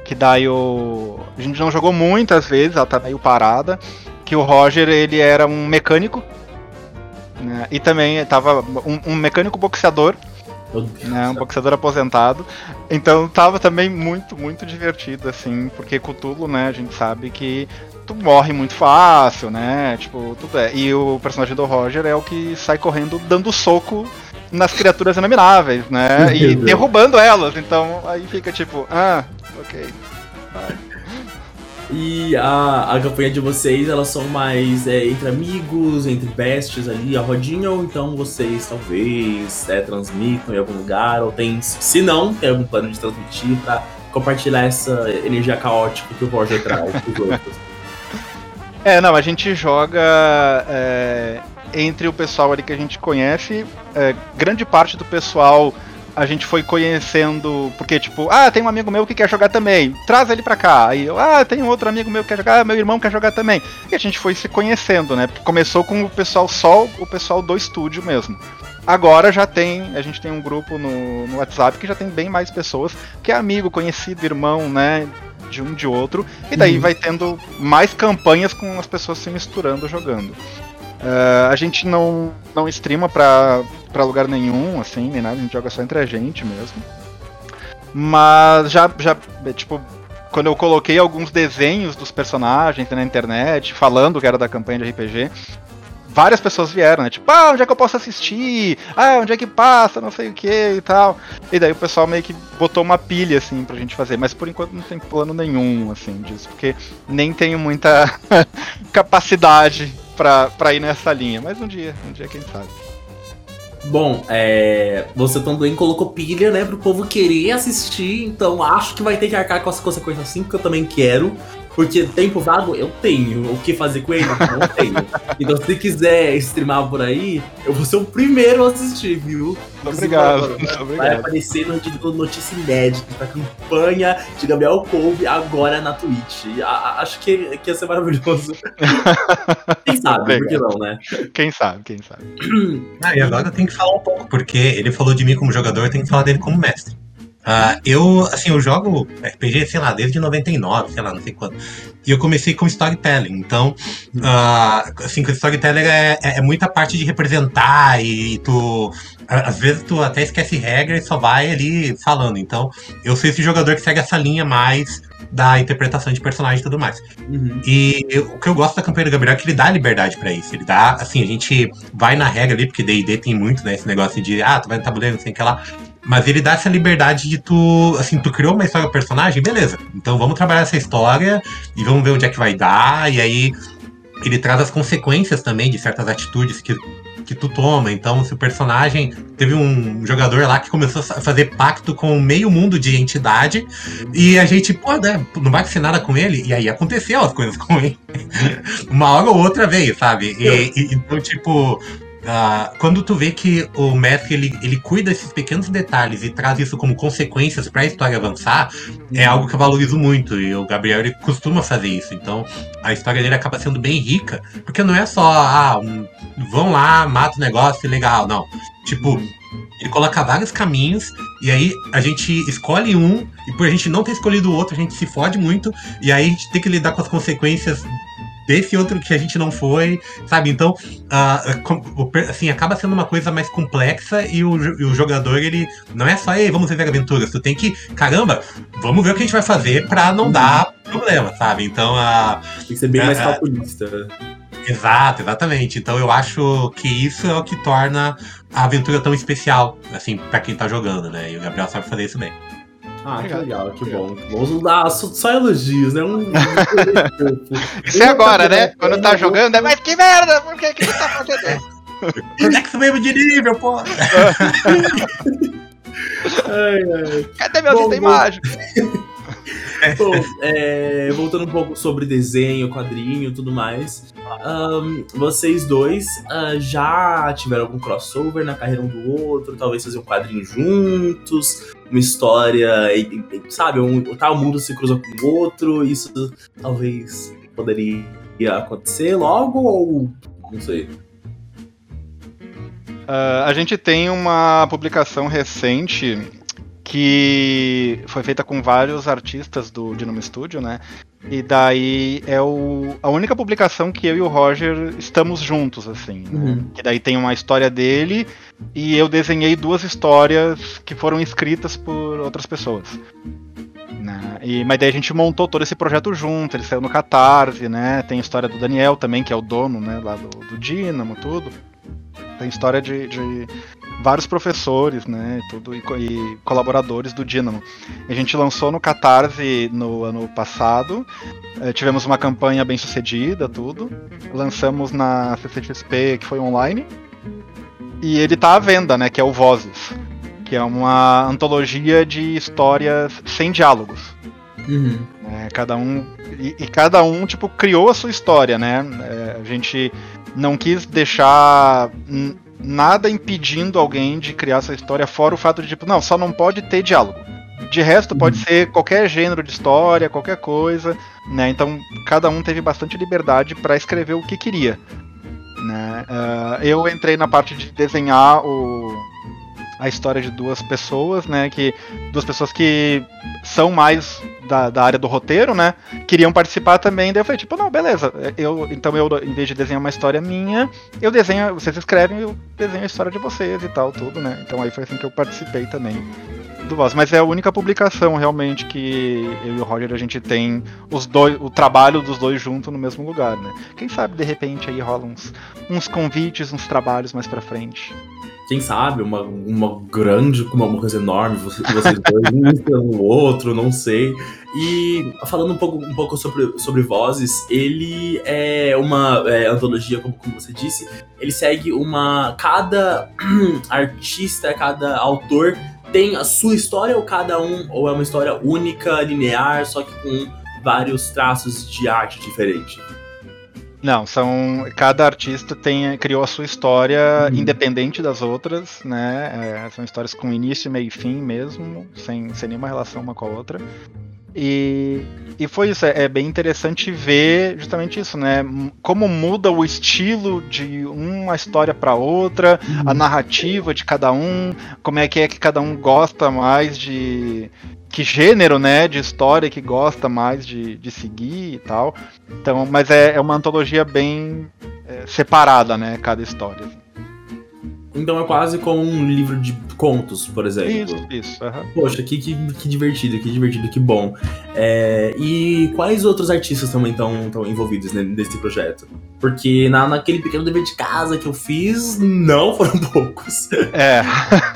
que daí o. A gente não jogou muitas vezes, ela tá meio parada. Que o Roger ele era um mecânico. Né, e também tava um, um mecânico boxeador. Né, um boxeador aposentado. Então tava também muito, muito divertido, assim, porque Cthulhu, né, a gente sabe que tu morre muito fácil, né? Tipo, tudo é. E o personagem do Roger é o que sai correndo dando soco nas criaturas inomináveis, né? E derrubando elas. Então aí fica tipo, ah, ok. E a, a campanha de vocês, elas são mais é, entre amigos, entre bestes ali, a rodinha, ou então vocês talvez é, transmitam em algum lugar, ou tem, se não, tem algum plano de transmitir pra compartilhar essa energia caótica que o Roger traz pros outros. É, não, a gente joga é, entre o pessoal ali que a gente conhece, é, grande parte do pessoal a gente foi conhecendo, porque tipo, ah, tem um amigo meu que quer jogar também, traz ele pra cá. Aí eu, ah, tem um outro amigo meu que quer jogar, ah, meu irmão quer jogar também. E a gente foi se conhecendo, né? Começou com o pessoal só, o pessoal do estúdio mesmo. Agora já tem, a gente tem um grupo no, no WhatsApp que já tem bem mais pessoas, que é amigo, conhecido, irmão, né? De um de outro. E daí uhum. vai tendo mais campanhas com as pessoas se misturando jogando. Uh, a gente não, não streama pra, pra lugar nenhum, assim, nem nada, a gente joga só entre a gente mesmo. Mas já, já tipo, quando eu coloquei alguns desenhos dos personagens na internet, falando que era da campanha de RPG, várias pessoas vieram, né? Tipo, ah, onde é que eu posso assistir? Ah, onde é que passa? Não sei o que e tal. E daí o pessoal meio que botou uma pilha, assim, pra gente fazer. Mas por enquanto não tem plano nenhum, assim, disso. Porque nem tenho muita capacidade pra ir nessa linha. Mas um dia, um dia quem sabe. Bom, é, você também colocou pilha, né, pro povo querer assistir, então acho que vai ter que arcar com essa consequência assim, porque eu também quero. Porque tempo vago eu tenho. O que fazer com ele? Não tenho. então, se quiser streamar por aí, eu vou ser o primeiro a assistir, viu? Obrigado. Vai, Obrigado. aparecer no notícia inédita da campanha de Gabriel Kobe agora na Twitch. A, acho que, que ia ser maravilhoso. quem sabe, por que não, né? Quem sabe, quem sabe. Ah, e agora eu tenho que falar um pouco, porque ele falou de mim como jogador, eu tenho que falar dele como mestre. Uh, eu, assim, eu jogo RPG, sei lá, desde 99, sei lá, não sei quando. E eu comecei com storytelling. Então, uh, assim, com storytelling é, é, é, muita parte de representar e, e tu. Às vezes tu até esquece regra e só vai ali falando. Então, eu sou esse jogador que segue essa linha mais da interpretação de personagem e tudo mais. Uhum. E eu, o que eu gosto da campanha do Gabriel é que ele dá liberdade para isso. Ele dá, assim, a gente vai na regra ali, porque D&D tem muito, né, esse negócio de, ah, tu vai no tabuleiro, não sei o que lá. Mas ele dá essa liberdade de tu, assim, tu criou uma história personagem, beleza. Então vamos trabalhar essa história e vamos ver onde é que vai dar. E aí ele traz as consequências também de certas atitudes que, que tu toma. Então, se o personagem. Teve um jogador lá que começou a fazer pacto com meio mundo de entidade. E a gente, pô, né, não vai acontecer nada com ele. E aí aconteceu as coisas com ele. Uma hora ou outra veio, sabe? E, e, então, tipo Uh, quando tu vê que o mestre ele, ele cuida desses pequenos detalhes e traz isso como consequências para a história avançar, é algo que eu valorizo muito. E o Gabriel ele costuma fazer isso. Então a história dele acaba sendo bem rica, porque não é só, ah, um, vão lá, mata o negócio, legal. Não. Tipo, ele coloca vários caminhos e aí a gente escolhe um e por a gente não ter escolhido o outro, a gente se fode muito e aí a gente tem que lidar com as consequências desse outro que a gente não foi, sabe? Então, uh, assim, acaba sendo uma coisa mais complexa e o, e o jogador, ele não é só, ei, vamos viver aventuras, tu tem que, caramba, vamos ver o que a gente vai fazer pra não dar problema, sabe? Então, a. Uh, tem que ser bem uh, mais calculista. Exato, exatamente. Então eu acho que isso é o que torna a aventura tão especial, assim, para quem tá jogando, né? E o Gabriel sabe fazer isso bem. Ah, Obrigado. que legal, que bom. Vamos dar só, só elogios, né? Um... Isso é agora, né? Quando tá jogando, é mas que merda, por que que tá fazendo isso? Onde é que subimos de nível, ai, ai. Cadê meu item mágico? Bom, é, voltando um pouco sobre desenho, quadrinho e tudo mais. Um, vocês dois uh, já tiveram algum crossover na carreira um do outro? Talvez fazer um quadrinho juntos? Uma história, sabe? Um, tal mundo se cruza com o outro? Isso talvez poderia acontecer logo ou não sei? Uh, a gente tem uma publicação recente que foi feita com vários artistas do Dynamo Studio, né? E daí é o, a única publicação que eu e o Roger estamos juntos, assim. Né? Uhum. Que daí tem uma história dele e eu desenhei duas histórias que foram escritas por outras pessoas. Né? E, mas daí a gente montou todo esse projeto junto, ele saiu no Catarse, né? Tem a história do Daniel também, que é o dono né, lá do, do Dynamo, tudo. Tem história de, de vários professores, né, tudo e, e, colaboradores do Dynamo. A gente lançou no Catarse no ano passado, eh, tivemos uma campanha bem sucedida, tudo. Lançamos na CCXP, que foi online. E ele está à venda, né, que é o Vozes, que é uma antologia de histórias sem diálogos. Uhum. É, cada um e, e, cada um tipo criou a sua história, né? É, a gente não quis deixar nada impedindo alguém de criar essa história, fora o fato de, tipo, não, só não pode ter diálogo. De resto, pode uhum. ser qualquer gênero de história, qualquer coisa, né? Então, cada um teve bastante liberdade para escrever o que queria. Né? Uh, eu entrei na parte de desenhar o, a história de duas pessoas, né? Que duas pessoas que são mais da, da área do roteiro, né? Queriam participar também. Daí eu falei, tipo, não, beleza. Eu, então eu, em vez de desenhar uma história minha, eu desenho, vocês escrevem, eu desenho a história de vocês e tal, tudo, né? Então aí foi assim que eu participei também do Voz. Mas é a única publicação realmente que eu e o Roger a gente tem os dois, o trabalho dos dois juntos no mesmo lugar, né? Quem sabe de repente aí rola uns, uns convites, uns trabalhos mais pra frente quem sabe, uma, uma grande, uma coisa enorme, vocês, vocês dois, um pelo outro, não sei. E falando um pouco, um pouco sobre, sobre vozes, ele é uma é, antologia, como, como você disse, ele segue uma. Cada artista, cada autor tem a sua história, ou cada um, ou é uma história única, linear, só que com vários traços de arte diferente. Não, são cada artista tem criou a sua história uhum. independente das outras, né? É, são histórias com início, meio e fim mesmo, sem, sem nenhuma relação uma com a outra. E, e foi isso, é, é bem interessante ver justamente isso, né? Como muda o estilo de uma história para outra, a narrativa de cada um, como é que é que cada um gosta mais de, que gênero, né, de história que gosta mais de, de seguir e tal. Então, mas é, é uma antologia bem é, separada, né, cada história. Então é quase como um livro de contos, por exemplo. Isso, isso. Uhum. Poxa, que, que, que, divertido, que divertido, que bom. É, e quais outros artistas também estão envolvidos nesse projeto? Porque na, naquele pequeno dever de casa que eu fiz, não foram poucos. É.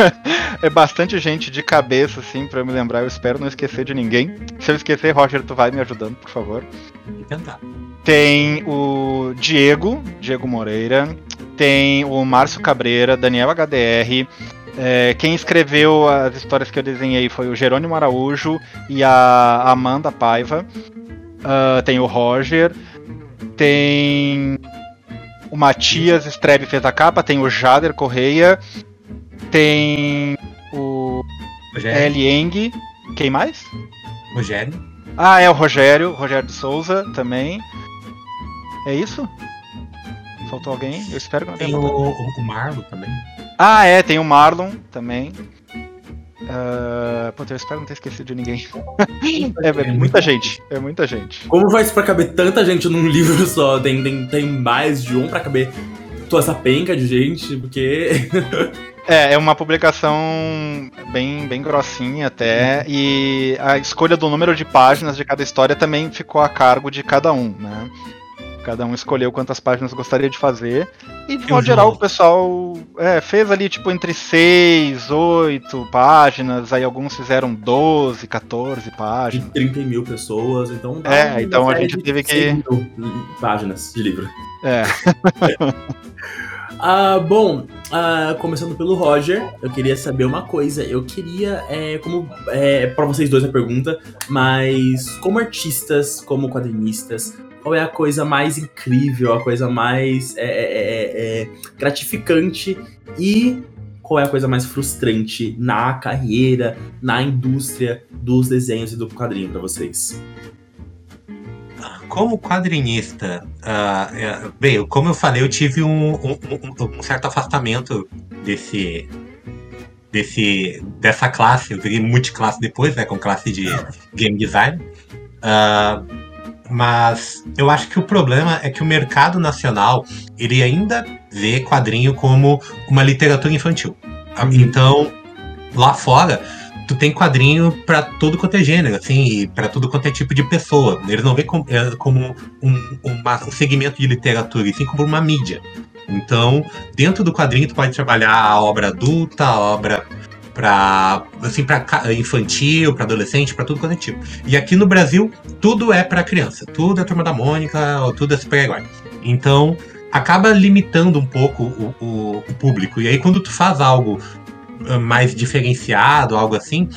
é bastante gente de cabeça, assim, pra eu me lembrar. Eu espero não esquecer de ninguém. Se eu esquecer, Roger, tu vai me ajudando, por favor. Vou tentar. Tem o Diego, Diego Moreira. Tem o Márcio Cabreira, Daniel HDR. É, quem escreveu as histórias que eu desenhei foi o Jerônimo Araújo e a Amanda Paiva. Uh, tem o Roger. Tem o Matias Strebe fez a capa. Tem o Jader Correia. Tem o Elieng. Quem mais? Rogério. Ah, é o Rogério. Rogério de Souza também. É isso? Faltou alguém? Eu espero que não tenha. Tem o, o, Marlon também. Ah, é, tem o Marlon também. Uh, Puta, eu espero não ter esquecido de ninguém. é, é, muita gente. É muita gente. Como faz pra caber tanta gente num livro só? Tem, tem, tem mais de um pra caber toda essa penca de gente, porque. é, é uma publicação bem, bem grossinha até. E a escolha do número de páginas de cada história também ficou a cargo de cada um, né? Cada um escolheu quantas páginas gostaria de fazer. E de modo geral o pessoal é, fez ali tipo entre 6, 8 páginas, aí alguns fizeram 12, 14 páginas. De 30 mil pessoas, então. É, então a gente teve que. Páginas de livro. É. Ah, bom, ah, começando pelo Roger, eu queria saber uma coisa. Eu queria, é, como é, para vocês dois a pergunta, mas como artistas, como quadrinistas, qual é a coisa mais incrível, a coisa mais é, é, é, é, gratificante e qual é a coisa mais frustrante na carreira, na indústria dos desenhos e do quadrinho para vocês? Como quadrinista, uh, bem, como eu falei, eu tive um, um, um, um certo afastamento desse, desse, dessa classe. Eu virei multiclasse depois, né, com classe de game design. Uh, mas eu acho que o problema é que o mercado nacional ele ainda vê quadrinho como uma literatura infantil. Uhum. Então, lá fora, tu tem quadrinho para todo quanto é gênero, assim, para todo quanto é tipo de pessoa. Eles não vê como, é, como um, uma, um segmento de literatura, e sim como uma mídia. Então, dentro do quadrinho, tu pode trabalhar a obra adulta, a obra para assim para infantil, para adolescente, para tudo quanto é tipo. E aqui no Brasil tudo é para criança, tudo é turma da Mônica, tudo é super-herói. Então acaba limitando um pouco o, o, o, público. E aí quando tu faz algo ah, mais diferenciado, algo assim,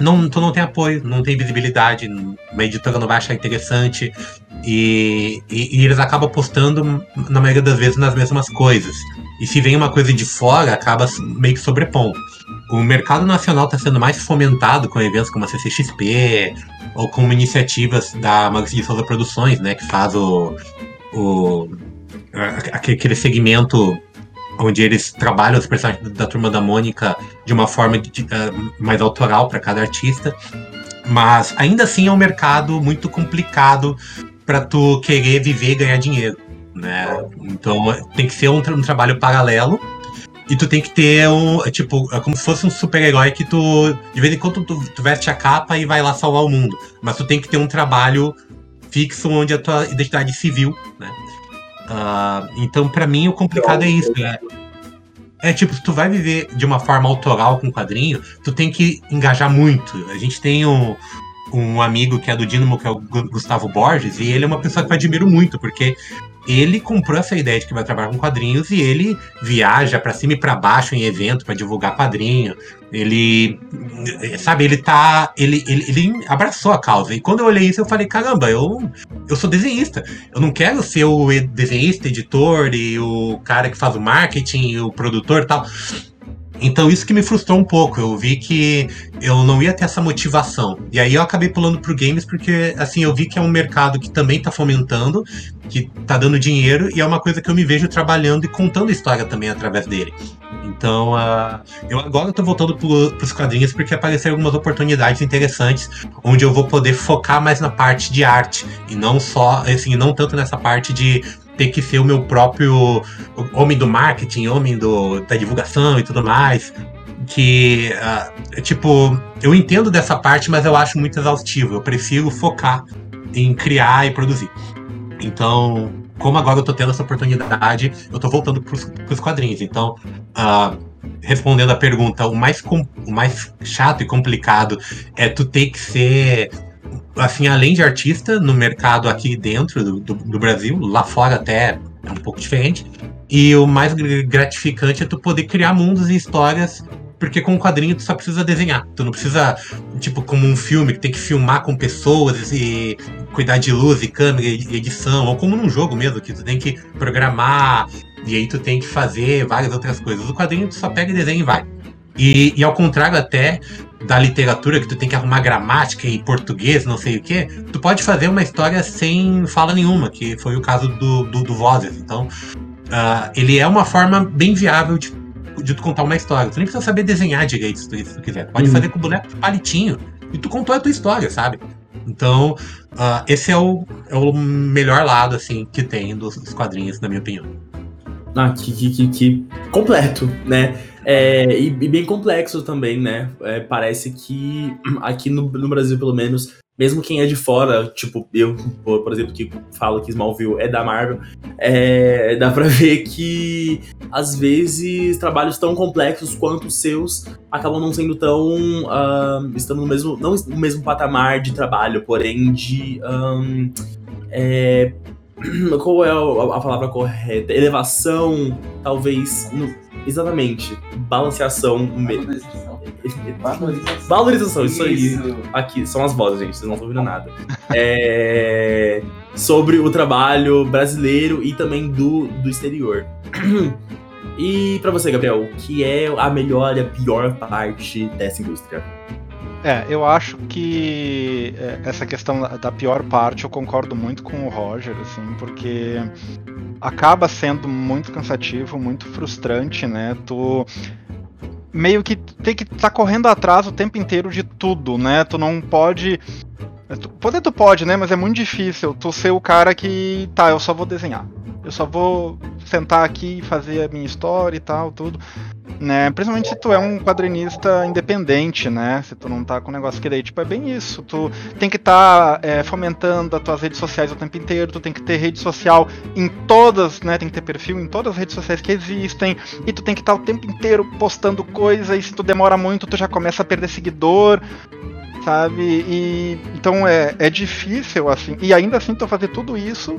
não, tu não tem apoio, não tem visibilidade, uma editora não vai achar interessante e, e, e eles acabam apostando na maioria das vezes nas mesmas coisas. E se vem uma coisa de fora, acaba meio que sobrepondo o mercado nacional está sendo mais fomentado com eventos como a CCXP ou com iniciativas da Magazine de Souza Produções, né, que faz o, o aquele segmento onde eles trabalham os personagens da Turma da Mônica de uma forma de, uh, mais autoral para cada artista. Mas ainda assim é um mercado muito complicado para tu querer viver e ganhar dinheiro, né? Então tem que ser um, um trabalho paralelo e tu tem que ter um. É tipo, é como se fosse um super-herói que tu. De vez em quando tu, tu veste a capa e vai lá salvar o mundo. Mas tu tem que ter um trabalho fixo onde a tua identidade civil, né? Uh, então, para mim, o complicado é isso. É, é tipo, se tu vai viver de uma forma autoral com quadrinho, tu tem que engajar muito. A gente tem um, um amigo que é do Dynamo, que é o Gustavo Borges, e ele é uma pessoa que eu admiro muito, porque ele comprou essa ideia de que vai trabalhar com quadrinhos e ele viaja para cima e para baixo em evento para divulgar quadrinho. Ele, sabe, ele tá, ele, ele, ele, abraçou a causa. E quando eu olhei isso, eu falei, caramba, eu, eu sou desenhista. Eu não quero ser o desenhista, editor e o cara que faz o marketing, o produtor e tal. Então isso que me frustrou um pouco. Eu vi que eu não ia ter essa motivação. E aí eu acabei pulando pro games porque assim eu vi que é um mercado que também tá fomentando, que tá dando dinheiro e é uma coisa que eu me vejo trabalhando e contando história também através dele. Então, uh, eu agora estou voltando para os quadrinhos porque apareceram algumas oportunidades interessantes onde eu vou poder focar mais na parte de arte e não só, assim, não tanto nessa parte de ter que ser o meu próprio homem do marketing, homem do, da divulgação e tudo mais. Que, uh, tipo, eu entendo dessa parte, mas eu acho muito exaustivo. Eu prefiro focar em criar e produzir. Então, como agora eu tô tendo essa oportunidade, eu tô voltando pros, pros quadrinhos. Então, uh, respondendo a pergunta, o mais, o mais chato e complicado é tu ter que ser, assim, além de artista, no mercado aqui dentro do, do, do Brasil, lá fora até é um pouco diferente. E o mais gratificante é tu poder criar mundos e histórias porque com um quadrinho tu só precisa desenhar. Tu não precisa, tipo, como um filme que tem que filmar com pessoas e cuidar de luz e câmera e edição, ou como num jogo mesmo, que tu tem que programar e aí tu tem que fazer várias outras coisas. O quadrinho tu só pega e desenha e vai. E, e, ao contrário até da literatura, que tu tem que arrumar gramática e português, não sei o que, tu pode fazer uma história sem fala nenhuma, que foi o caso do, do, do Vozes. Então, uh, ele é uma forma bem viável de de tu contar uma história. Tu nem precisa saber desenhar direito se tu, se tu quiser. Pode uhum. fazer com o boneco palitinho. E tu contou a tua história, sabe? Então, uh, esse é o, é o melhor lado, assim, que tem dos, dos quadrinhos, na minha opinião. Ah, que, que, que, que completo, né? É, e, e, bem complexo também, né? É, parece que aqui no, no Brasil, pelo menos, mesmo quem é de fora, tipo eu, por exemplo, que falo que Smallville é da Marvel, é, dá pra ver que às vezes trabalhos tão complexos quanto os seus acabam não sendo tão. Uh, estando no mesmo. não no mesmo patamar de trabalho, porém de. Um, é, qual é a, a, palavra correta? Elevação, talvez. No, exatamente. Balanceação. Valorização. Valorização. Valorização, isso, isso aí. Aqui, são as vozes, gente, vocês não estão ouvindo nada. É, sobre o trabalho brasileiro e também do, do exterior. E para você, Gabriel, o que é a melhor e a pior parte dessa indústria? É, eu acho que é, essa questão da pior parte eu concordo muito com o Roger, assim, porque acaba sendo muito cansativo, muito frustrante, né? Tu meio que tem que estar tá correndo atrás o tempo inteiro de tudo, né? Tu não pode. Poder tu pode, né? Mas é muito difícil tu ser o cara que. Tá, eu só vou desenhar. Eu só vou sentar aqui e fazer a minha história e tal, tudo. Né? Principalmente se tu é um quadrinista independente, né? Se tu não tá com um negócio que daí, tipo, é bem isso. Tu tem que estar tá, é, fomentando as tuas redes sociais o tempo inteiro, tu tem que ter rede social em todas, né? Tem que ter perfil em todas as redes sociais que existem, e tu tem que estar tá o tempo inteiro postando coisa, e se tu demora muito, tu já começa a perder seguidor sabe? E então é, é difícil assim. E ainda assim tu fazer tudo isso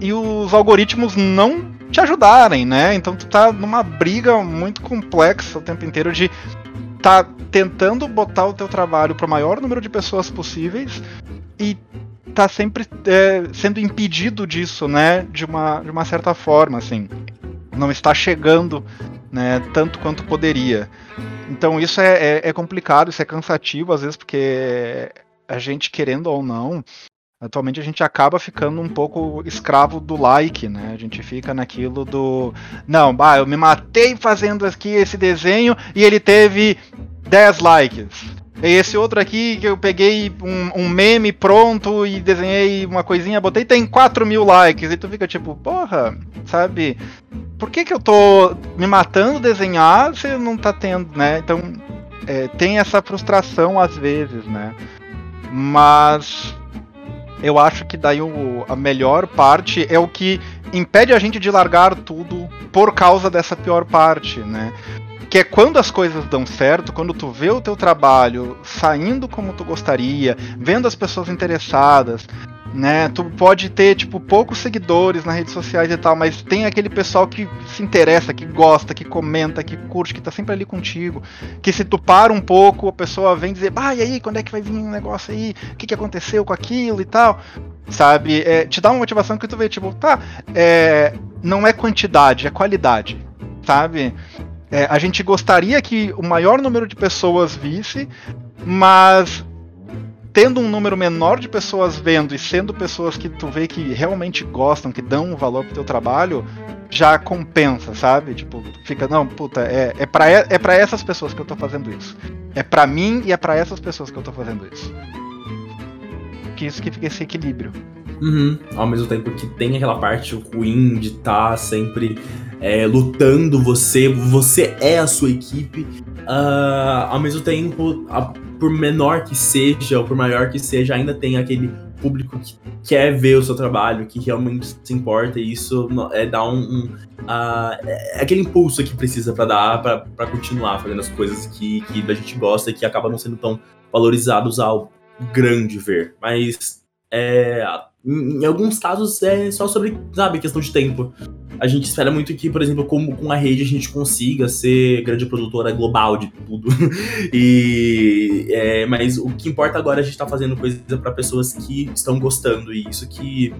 e os algoritmos não te ajudarem, né? Então tu tá numa briga muito complexa o tempo inteiro de tá tentando botar o teu trabalho para o maior número de pessoas possíveis e tá sempre é, sendo impedido disso, né? De uma, de uma certa forma, assim. Não está chegando né, tanto quanto poderia. Então isso é, é, é complicado, isso é cansativo às vezes, porque a gente, querendo ou não, Atualmente a gente acaba ficando um pouco escravo do like, né? A gente fica naquilo do. Não, bah, eu me matei fazendo aqui esse desenho e ele teve 10 likes. Esse outro aqui que eu peguei um, um, meme pronto e desenhei uma coisinha, botei, tem 4 mil likes. E tu fica tipo, porra, sabe? Por que, que eu tô me matando desenhar se não tá tendo, né? Então é, tem essa frustração às vezes, né? Mas eu acho que daí o, a melhor parte é o que impede a gente de largar tudo por causa dessa pior parte, né? Que é quando as coisas dão certo, quando tu vê o teu trabalho saindo como tu gostaria, vendo as pessoas interessadas, né? Tu pode ter, tipo, poucos seguidores nas redes sociais e tal, mas tem aquele pessoal que se interessa, que gosta, que comenta, que curte, que tá sempre ali contigo. Que se tu para um pouco, a pessoa vem dizer, ah, e aí, quando é que vai vir um negócio aí? O que, que aconteceu com aquilo e tal? Sabe? É, te dá uma motivação que tu vê, tipo, tá, é, não é quantidade, é qualidade, sabe? É, a gente gostaria que o maior número de pessoas visse, mas tendo um número menor de pessoas vendo e sendo pessoas que tu vê que realmente gostam, que dão um valor pro teu trabalho, já compensa, sabe? Tipo, fica, não, puta, é, é, pra, é pra essas pessoas que eu tô fazendo isso. É pra mim e é pra essas pessoas que eu tô fazendo isso. Que isso que fica esse equilíbrio. Uhum. Ao mesmo tempo que tem aquela parte ruim de estar tá sempre é, lutando você, você é a sua equipe. Uh, ao mesmo tempo, a, por menor que seja, ou por maior que seja, ainda tem aquele público que quer ver o seu trabalho, que realmente se importa, e isso é dar um. um uh, é aquele impulso que precisa para dar para continuar fazendo as coisas que, que a gente gosta e que acabam não sendo tão valorizados ao grande ver. Mas é, em, alguns casos é só sobre, sabe, questão de tempo. A gente espera muito que, por exemplo, com, com a rede a gente consiga ser grande produtora global de tudo. e, é, mas o que importa agora é a gente tá fazendo coisa para pessoas que estão gostando e isso que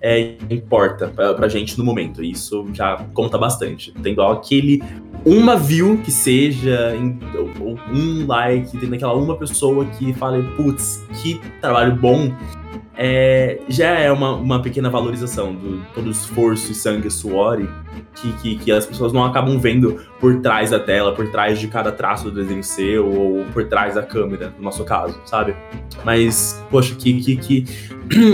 é, importa pra, pra gente no momento. Isso já conta bastante. Tendo aquele uma view que seja, ou um like, tendo aquela uma pessoa que fale, putz, que trabalho bom é, já é uma, uma pequena valorização do todo o esforço sangue, suor que, que, que, as pessoas não acabam vendo por trás da tela, por trás de cada traço do desenho seu ou por trás da câmera, no nosso caso, sabe? Mas, poxa, que, que, que,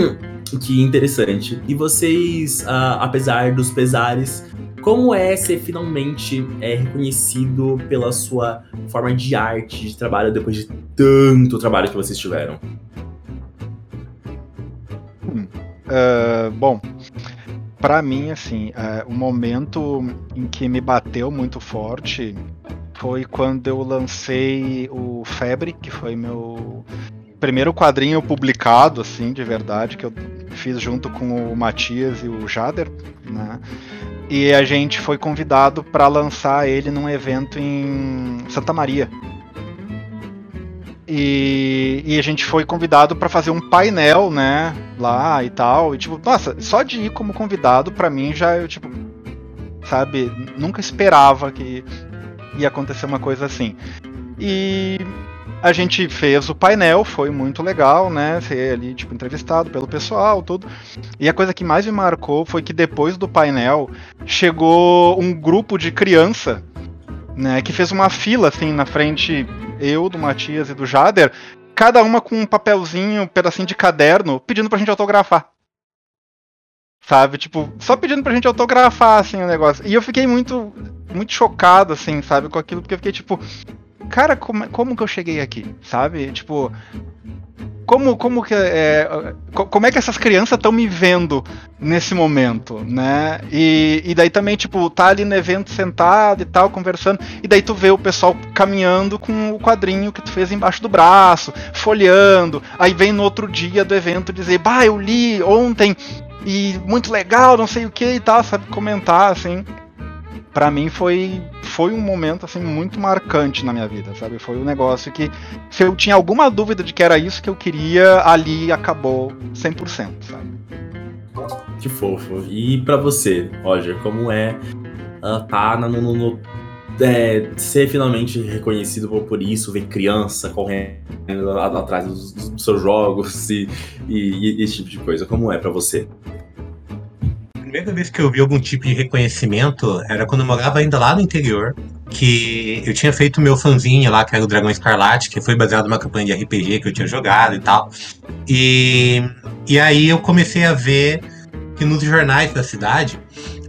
que interessante. E vocês, uh, apesar dos pesares, como é ser finalmente é, reconhecido pela sua forma de arte, de trabalho, depois de tanto trabalho que vocês tiveram? Uh, bom, para mim, assim, uh, o momento em que me bateu muito forte foi quando eu lancei o Febre, que foi meu primeiro quadrinho publicado, assim, de verdade, que eu fiz junto com o Matias e o Jader, né? E a gente foi convidado para lançar ele num evento em Santa Maria, e, e, a gente foi convidado para fazer um painel, né, lá e tal. E tipo, nossa, só de ir como convidado, para mim já eu, tipo, sabe, nunca esperava que ia acontecer uma coisa assim. E a gente fez o painel, foi muito legal, né? Ser ali, tipo, entrevistado pelo pessoal, tudo. E a coisa que mais me marcou foi que depois do painel chegou um grupo de criança, né? Que fez uma fila, assim, na frente eu, do Matias e do Jader, cada uma com um papelzinho, um pedacinho de caderno, pedindo pra gente autografar. Sabe? Tipo, só pedindo pra gente autografar, assim, o negócio. E eu fiquei muito, muito chocado, assim, sabe, com aquilo, porque eu fiquei tipo, cara, como, como que eu cheguei aqui? Sabe? Tipo, como, como, que, é, como é que essas crianças estão me vendo nesse momento, né? E, e daí também, tipo, tá ali no evento sentado e tal, conversando, e daí tu vê o pessoal caminhando com o quadrinho que tu fez embaixo do braço, folheando, aí vem no outro dia do evento dizer, bah, eu li ontem, e muito legal, não sei o que e tal, sabe, comentar, assim para mim foi foi um momento assim muito marcante na minha vida, sabe? Foi um negócio que se eu tinha alguma dúvida de que era isso que eu queria, ali acabou 100%, sabe? Que fofo. E para você, Roger, como é uh, tá no, no, no é, ser finalmente reconhecido por isso, ver criança correndo atrás dos, dos seus jogos e, e, e, esse tipo de coisa, como é para você? Primeira vez que eu vi algum tipo de reconhecimento era quando eu morava ainda lá no interior, que eu tinha feito meu fanzinho lá, que era o Dragão Escarlate, que foi baseado numa campanha de RPG que eu tinha jogado e tal. E, e aí eu comecei a ver que nos jornais da cidade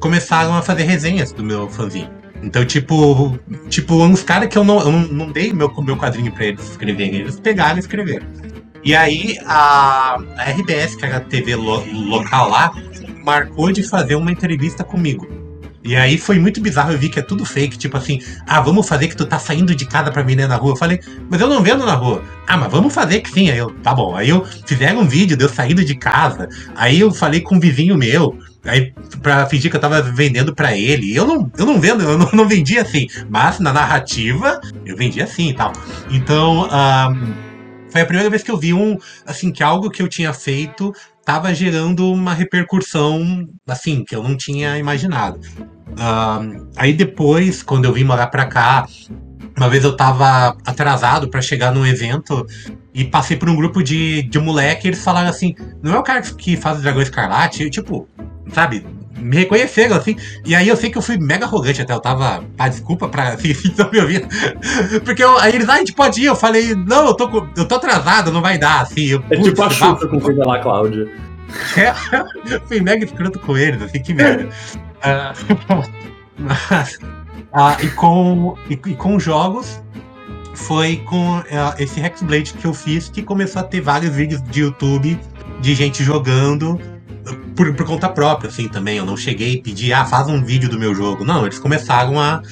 começaram a fazer resenhas do meu fanzinho. Então, tipo, tipo uns caras que eu não, eu não, dei meu, meu quadrinho pra eles escreverem, eles pegaram e escreveram. E aí a, a RBS, que era a TV lo, local lá, marcou de fazer uma entrevista comigo. E aí foi muito bizarro, eu vi que é tudo fake, tipo assim, ah, vamos fazer que tu tá saindo de casa pra vender na rua. Eu falei, mas eu não vendo na rua. Ah, mas vamos fazer que sim. Aí eu, tá bom. Aí eu fizeram um vídeo de eu saindo de casa. Aí eu falei com um vizinho meu, aí pra fingir que eu tava vendendo pra ele. Eu não, eu não vendo, eu não, não vendi assim. Mas na narrativa, eu vendi assim e tal. Então, um, foi a primeira vez que eu vi um, assim, que algo que eu tinha feito tava gerando uma repercussão, assim, que eu não tinha imaginado. Uh, aí depois, quando eu vim morar pra cá, uma vez eu tava atrasado para chegar num evento e passei por um grupo de, de moleque e eles falaram assim: não é o cara que faz o Dragão Escarlate? Eu, tipo, sabe? Me reconheceram, assim. E aí eu sei que eu fui mega arrogante até. Eu tava. Ah, desculpa pra assim, se estão me ouvindo. Porque eu, aí eles, ah, a gente pode ir. Eu falei, não, eu tô, eu tô atrasado, não vai dar, assim. Eu, é tipo a chuva com coisa lá, Cláudia. É, fui mega escroto com eles, assim, que merda. uh, mas, ah, e, com, e, e, com jogos, foi com uh, esse Hexblade que eu fiz que começou a ter vários vídeos de YouTube de gente jogando por, por conta própria, assim, também. Eu não cheguei e pedi, ah, faz um vídeo do meu jogo. Não, eles começaram a,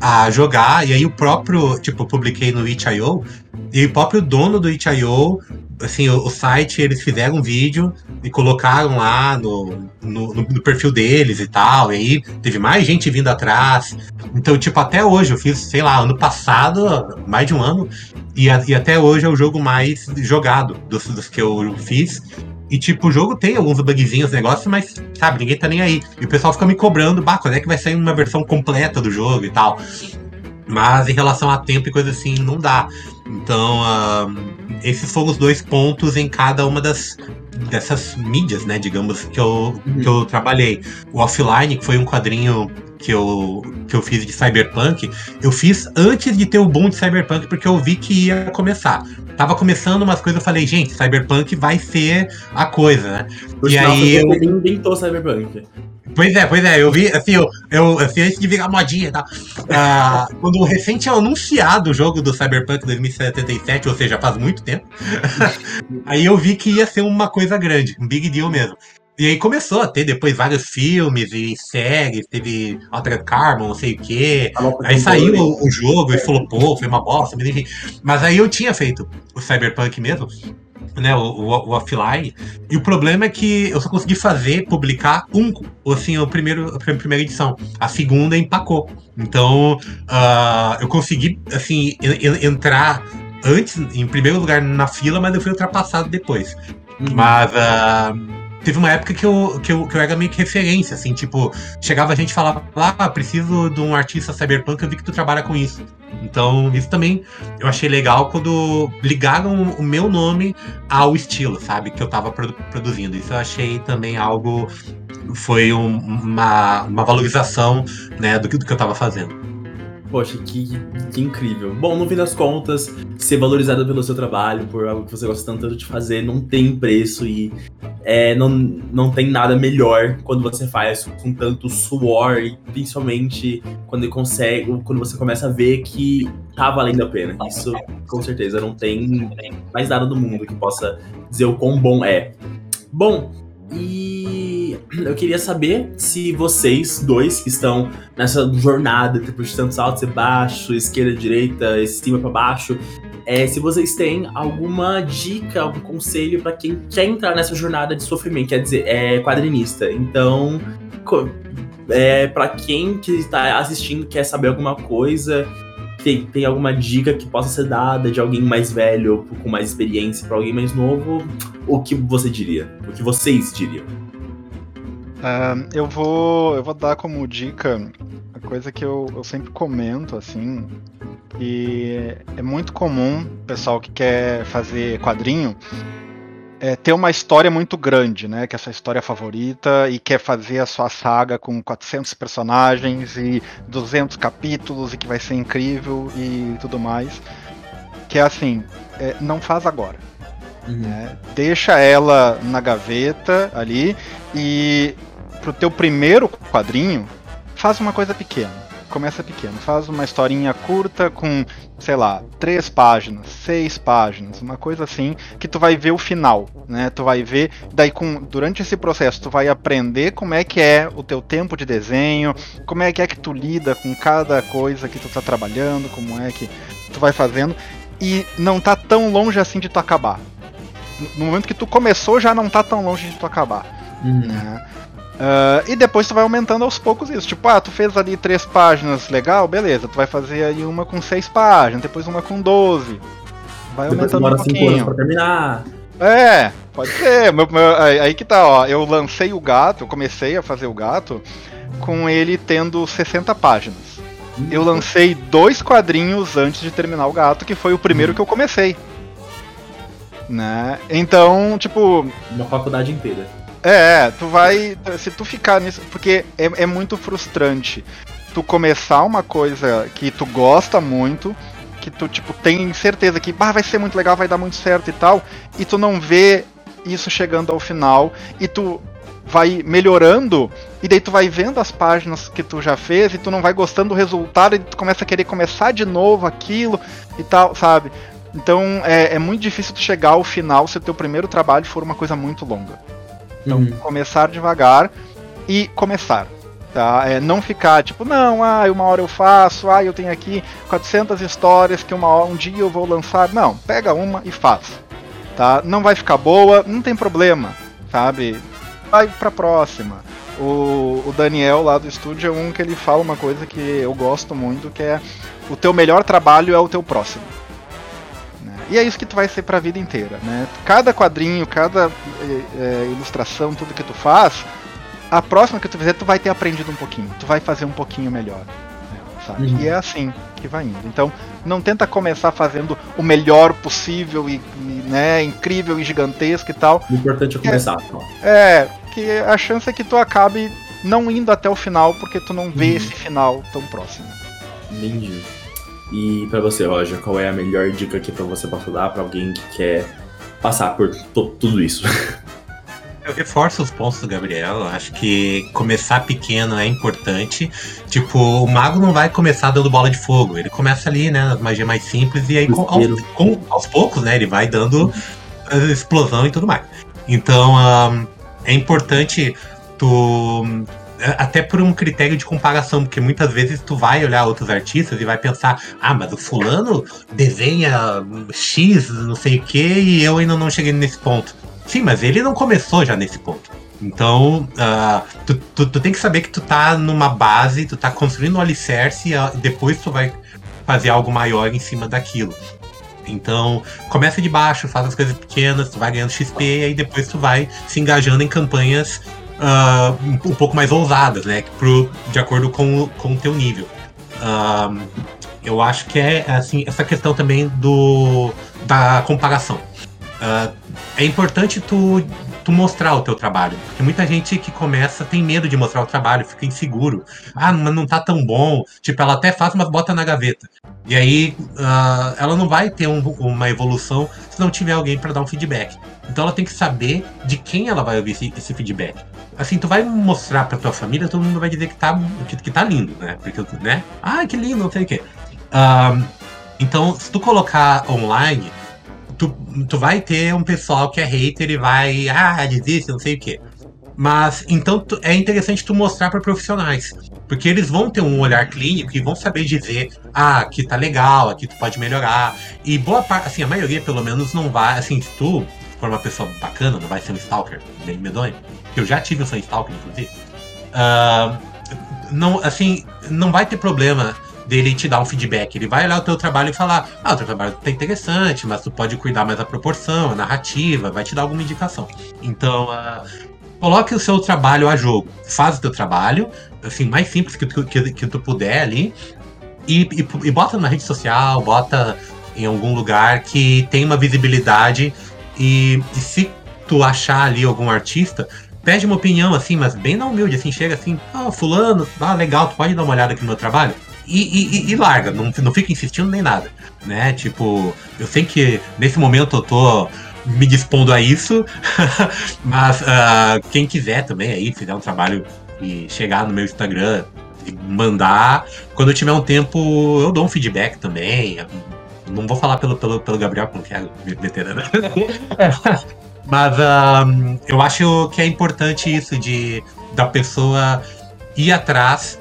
a jogar, e aí o próprio, tipo, eu publiquei no itch.io, e o próprio dono do itch.io assim, o, o, site, eles fizeram um vídeo e colocaram lá no, no, no, perfil deles e tal. E aí teve mais gente vindo atrás. Então, tipo, até hoje, eu fiz, sei lá, ano passado, mais de um ano, e, a, e até hoje é o jogo mais jogado dos, dos que eu fiz. E, tipo, o jogo tem alguns bugzinhos, negócio, mas, sabe, ninguém tá nem aí. E o pessoal fica me cobrando, bah, quando é que vai sair uma versão completa do jogo e tal. Mas em relação a tempo e coisa assim, não dá. Então, uh, esses foram os dois pontos em cada uma das dessas mídias, né, digamos, que eu, uhum. que eu trabalhei. O Offline, que foi um quadrinho que eu, que eu fiz de Cyberpunk, eu fiz antes de ter o boom de Cyberpunk, porque eu vi que ia começar. Tava começando umas coisas, eu falei, gente, Cyberpunk vai ser a coisa, né? Por e aí. Eu... Ele inventou Cyberpunk. Pois é, pois é, eu vi, assim, eu, eu assim, antes de virar modinha, tá? Ah, quando o recente tinha anunciado o jogo do Cyberpunk 2077, ou seja, faz muito tempo, aí eu vi que ia ser uma coisa grande, um big deal mesmo. E aí começou a ter depois vários filmes e séries, teve Altered Carbon, não sei o quê. Aí saiu o, o, jogo e falou, pô, foi uma bosta, mas enfim. Mas aí eu tinha feito o Cyberpunk mesmo, né, o, o, o, offline. E o problema é que eu só consegui fazer, publicar um, assim, o primeiro, a primeira edição. A segunda empacou. Então, uh, eu consegui, assim, entrar antes, em primeiro lugar na fila, mas eu fui ultrapassado depois. Uhum. Mas. Uh, teve uma época que eu, que, eu, que eu era meio que referência, assim, tipo, chegava a gente e falava, ah, preciso de um artista cyberpunk, eu vi que tu trabalha com isso. Então, isso também eu achei legal quando ligaram o meu nome ao estilo, sabe, que eu tava produ produzindo. Isso eu achei também algo, foi um, uma, uma valorização, né, do, do que eu tava fazendo. Poxa, que, que, incrível. Bom, no fim das contas, ser valorizado pelo seu trabalho, por algo que você gosta tanto de fazer, não tem preço e é, não, não tem nada melhor quando você faz com tanto suor e principalmente quando, consegue, quando você começa a ver que tá valendo a pena. Isso, com certeza, não tem mais nada do mundo que possa dizer o quão bom é. Bom, e eu queria saber se vocês dois que estão nessa jornada, tipo, de tantos altos e baixos, esquerda, direita, cima para baixo, é, se vocês têm alguma dica, algum conselho para quem quer entrar nessa jornada de sofrimento, quer dizer, é quadrinista. Então, é, para quem que está assistindo quer saber alguma coisa, tem, tem alguma dica que possa ser dada de alguém mais velho com mais experiência para alguém mais novo, o que você diria? O que vocês diriam? Uh, eu vou eu vou dar como dica a coisa que eu, eu sempre comento assim e é muito comum pessoal que quer fazer quadrinho é, ter uma história muito grande, né? Que é a sua história favorita e quer fazer a sua saga com 400 personagens e 200 capítulos e que vai ser incrível e tudo mais. Que é assim, é, não faz agora. Uhum. Né? Deixa ela na gaveta ali e pro teu primeiro quadrinho, faz uma coisa pequena começa pequeno. Faz uma historinha curta com, sei lá, três páginas, seis páginas, uma coisa assim, que tu vai ver o final, né? Tu vai ver, daí com, durante esse processo tu vai aprender como é que é o teu tempo de desenho, como é que é que tu lida com cada coisa que tu tá trabalhando, como é que tu vai fazendo, e não tá tão longe assim de tu acabar. No momento que tu começou, já não tá tão longe de tu acabar. Uhum. Né? Uh, e depois tu vai aumentando aos poucos isso. Tipo, ah, tu fez ali três páginas, legal, beleza. Tu vai fazer aí uma com seis páginas, depois uma com doze. Vai depois aumentando um pouquinho. Pra terminar. É, Pode ser. Meu, meu, aí que tá, ó. Eu lancei o gato, eu comecei a fazer o gato com ele tendo 60 páginas. Eu lancei dois quadrinhos antes de terminar o gato, que foi o primeiro que eu comecei. Né? Então, tipo. Uma faculdade inteira. É, tu vai. Se tu ficar nisso. Porque é, é muito frustrante tu começar uma coisa que tu gosta muito, que tu, tipo, tem certeza que bah, vai ser muito legal, vai dar muito certo e tal, e tu não vê isso chegando ao final, e tu vai melhorando, e daí tu vai vendo as páginas que tu já fez, e tu não vai gostando do resultado, e tu começa a querer começar de novo aquilo e tal, sabe? Então é, é muito difícil tu chegar ao final se o teu primeiro trabalho for uma coisa muito longa. Então, uhum. começar devagar e começar. Tá? É não ficar tipo, não, ah, uma hora eu faço, ah, eu tenho aqui 400 histórias que uma hora, um dia eu vou lançar. Não, pega uma e faz. Tá? Não vai ficar boa, não tem problema, sabe? Vai pra próxima. O, o Daniel lá do estúdio é um que ele fala uma coisa que eu gosto muito, que é o teu melhor trabalho é o teu próximo. E é isso que tu vai ser pra vida inteira, né? Cada quadrinho, cada é, é, ilustração, tudo que tu faz, a próxima que tu fizer, tu vai ter aprendido um pouquinho, tu vai fazer um pouquinho melhor. Né, sabe? Uhum. E é assim que vai indo. Então, não tenta começar fazendo o melhor possível e, e né, incrível e gigantesco e tal. O importante é começar. É, é, que a chance é que tu acabe não indo até o final porque tu não vê uhum. esse final tão próximo. Entendi. E para você, Roger, qual é a melhor dica aqui para você possa dar para alguém que quer passar por tudo isso? Eu reforço os pontos do Gabriel. Acho que começar pequeno é importante. Tipo, o mago não vai começar dando bola de fogo. Ele começa ali, né, nas magias mais simples, e aí com, aos, com, aos, poucos, né, ele vai dando explosão e tudo mais. Então, um, é importante tu até por um critério de comparação, porque muitas vezes tu vai olhar outros artistas e vai pensar, ah, mas o fulano desenha X, não sei o que, e eu ainda não cheguei nesse ponto. Sim, mas ele não começou já nesse ponto. Então, uh, tu, tu, tu, tem que saber que tu tá numa base, tu tá construindo um alicerce e depois tu vai fazer algo maior em cima daquilo. Então, começa de baixo, faz as coisas pequenas, tu vai ganhando XP e aí depois tu vai se engajando em campanhas uh, um, pouco mais ousadas, né? Pro, de acordo com, com o teu nível. Uh, eu acho que é assim, essa questão também do da comparação. Uh, é importante tu, tu mostrar o teu trabalho. Porque muita gente que começa tem medo de mostrar o trabalho, fica inseguro. Ah, mas não tá tão bom. Tipo, ela até faz, mas bota na gaveta. E aí uh, ela não vai ter um, uma evolução se não tiver alguém para dar um feedback. Então ela tem que saber de quem ela vai ouvir esse, esse feedback. Assim, tu vai mostrar pra tua família, todo mundo vai dizer que tá, que, que tá lindo, né? Porque, né? Ah, que lindo, não sei o quê. Uh, então, se tu colocar online, tu, tu vai ter um pessoal que é hater e vai, ah, desiste, não sei o quê. Mas então tu, é interessante tu mostrar para profissionais, porque eles vão ter um olhar clínico e vão saber dizer, ah, aqui tá legal, aqui tu pode melhorar. E boa parte, assim, a maioria pelo menos não vai, assim, se tu for uma pessoa bacana, não vai ser um stalker bem medonho, que eu já tive um stalker, inclusive. Uh, não, assim, não vai ter problema dele te dar um feedback. Ele vai olhar o teu trabalho e falar: Ah, o teu trabalho tá interessante, mas tu pode cuidar mais da proporção, a narrativa, vai te dar alguma indicação. Então, uh, coloque o seu trabalho a jogo. Faz o teu trabalho, assim, mais simples que tu, que, que tu puder ali, e, e, e bota na rede social, bota em algum lugar que tem uma visibilidade. E, e se tu achar ali algum artista, pede uma opinião, assim, mas bem na humilde, assim, chega assim, ah, fulano, ah, legal, tu pode dar uma olhada aqui no meu trabalho? E, e, e, larga, não, não fica insistindo nem nada, né? Tipo, eu sei que nesse momento eu tô me dispondo a isso, mas uh, quem quiser também aí, fizer um trabalho e chegar no meu Instagram e mandar, quando eu tiver um tempo, eu dou um feedback também. Não vou falar pelo, pelo, pelo Gabriel, porque meter, né? mas uh, eu acho que é importante isso de da pessoa ir atrás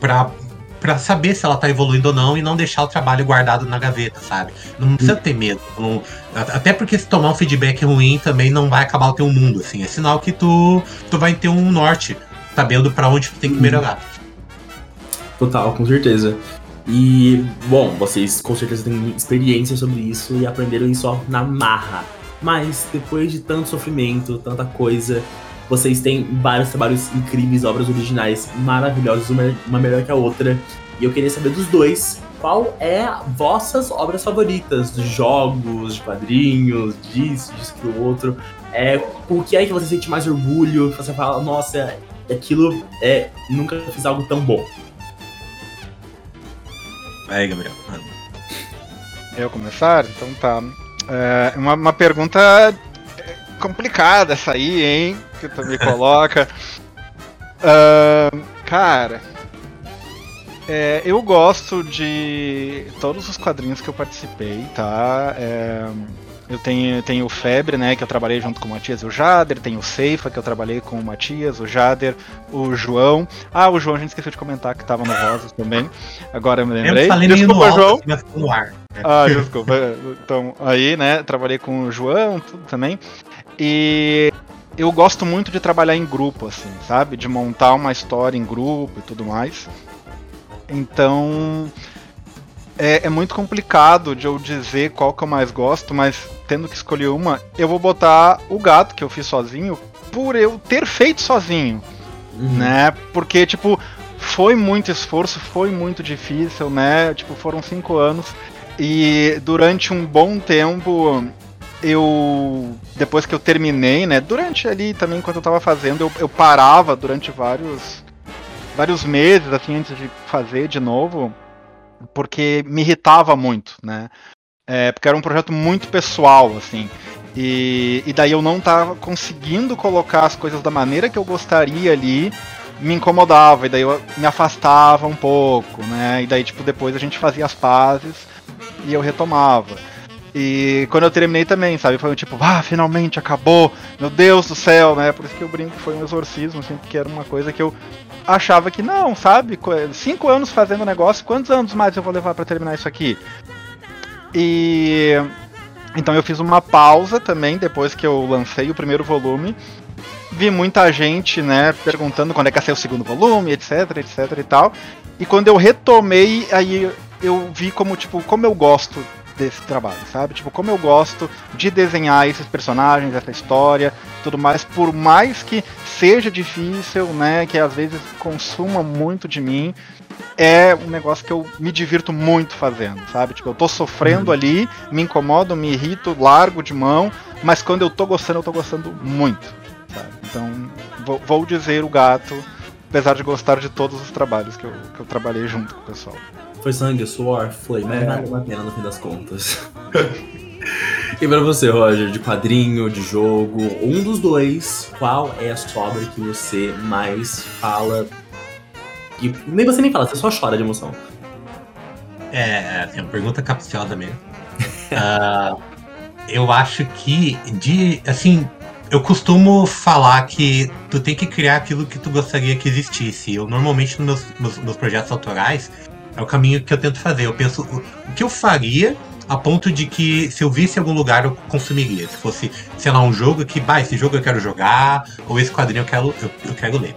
para para saber se ela tá evoluindo ou não e não deixar o trabalho guardado na gaveta, sabe? Não precisa ter medo. Não, até porque se tomar um feedback ruim também não vai acabar o teu mundo, assim. É sinal que tu, tu vai ter um norte, sabendo para onde tu tem que melhorar. Total, com certeza. E, bom, vocês com certeza têm experiência sobre isso e aprenderam isso na marra. Mas depois de tanto sofrimento, tanta coisa, vocês têm vários trabalhos incríveis, obras originais maravilhosas, uma, uma melhor que a outra. E eu queria saber dos dois, qual é vossas obras favoritas? De jogos, de quadrinhos, disso, disso, do outro. É, o que é que você sente mais orgulho? Você fala, nossa, aquilo é. Nunca fiz algo tão bom. Aí, Gabriel. Eu começar? Então tá. É uma, uma pergunta complicada essa aí, hein? Que tu me coloca. uh, cara, é, eu gosto de todos os quadrinhos que eu participei, tá? É, eu tenho, tenho o Febre, né, que eu trabalhei junto com o Matias e o Jader, tenho o Ceifa, que eu trabalhei com o Matias, o Jader, o João. Ah, o João a gente esqueceu de comentar que tava no Rosas também. Agora eu me lembrei. Eu falei desculpa, João. no ar. Ah, desculpa. Então, aí, né, trabalhei com o João, tudo também. E eu gosto muito de trabalhar em grupo, assim, sabe? De montar uma história em grupo e tudo mais. Então. É, é, muito complicado de eu dizer qual que eu mais gosto, mas tendo que escolher uma, eu vou botar o gato que eu fiz sozinho por eu ter feito sozinho. Uhum. Né? Porque, tipo, foi muito esforço, foi muito difícil, né? Tipo, foram cinco anos. E durante um bom tempo eu depois que eu terminei, né, durante ali também enquanto eu tava fazendo, eu, eu parava durante vários vários meses assim antes de fazer de novo, porque me irritava muito, né? É, porque era um projeto muito pessoal, assim. E, e daí eu não tava conseguindo colocar as coisas da maneira que eu gostaria ali, me incomodava, e daí eu me afastava um pouco, né? E daí, tipo, depois a gente fazia as pazes e eu retomava. E quando eu terminei também, sabe? Foi tipo, ah, finalmente acabou, meu Deus do céu, né? Por isso que eu brinco que foi um exorcismo, assim, porque era uma coisa que eu achava que não, sabe? Cinco anos fazendo negócio, quantos anos mais eu vou levar para terminar isso aqui? E. Então eu fiz uma pausa também, depois que eu lancei o primeiro volume. Vi muita gente, né, perguntando quando é que ia ser o segundo volume, etc, etc e tal. E quando eu retomei, aí eu vi como, tipo, como eu gosto desse trabalho, sabe? Tipo, como eu gosto de desenhar esses personagens, essa história, tudo mais, por mais que seja difícil, né, que às vezes consuma muito de mim, é um negócio que eu me divirto muito fazendo, sabe? Tipo, eu tô sofrendo uhum. ali, me incomodo, me irrito, largo de mão, mas quando eu tô gostando, eu tô gostando muito, sabe? Então, vou, vou dizer o gato, apesar de gostar de todos os trabalhos que eu, que eu trabalhei junto com o pessoal. Foi sangue, suor? Foi, mas é. valeu a pena no fim das contas. e pra você, Roger, de quadrinho, de jogo, um dos dois, qual é a sua obra que você mais fala? E nem você nem fala, você só chora de emoção. É, é uma pergunta capciosa mesmo. uh, eu acho que de. Assim, eu costumo falar que tu tem que criar aquilo que tu gostaria que existisse. Eu normalmente nos meus, nos projetos autorais é o caminho que eu tento fazer. Eu penso o que eu faria a ponto de que se eu visse em algum lugar eu consumiria. Se fosse, sei lá, um jogo que, bah, esse jogo eu quero jogar, ou esse quadrinho eu quero, eu, eu quero ler.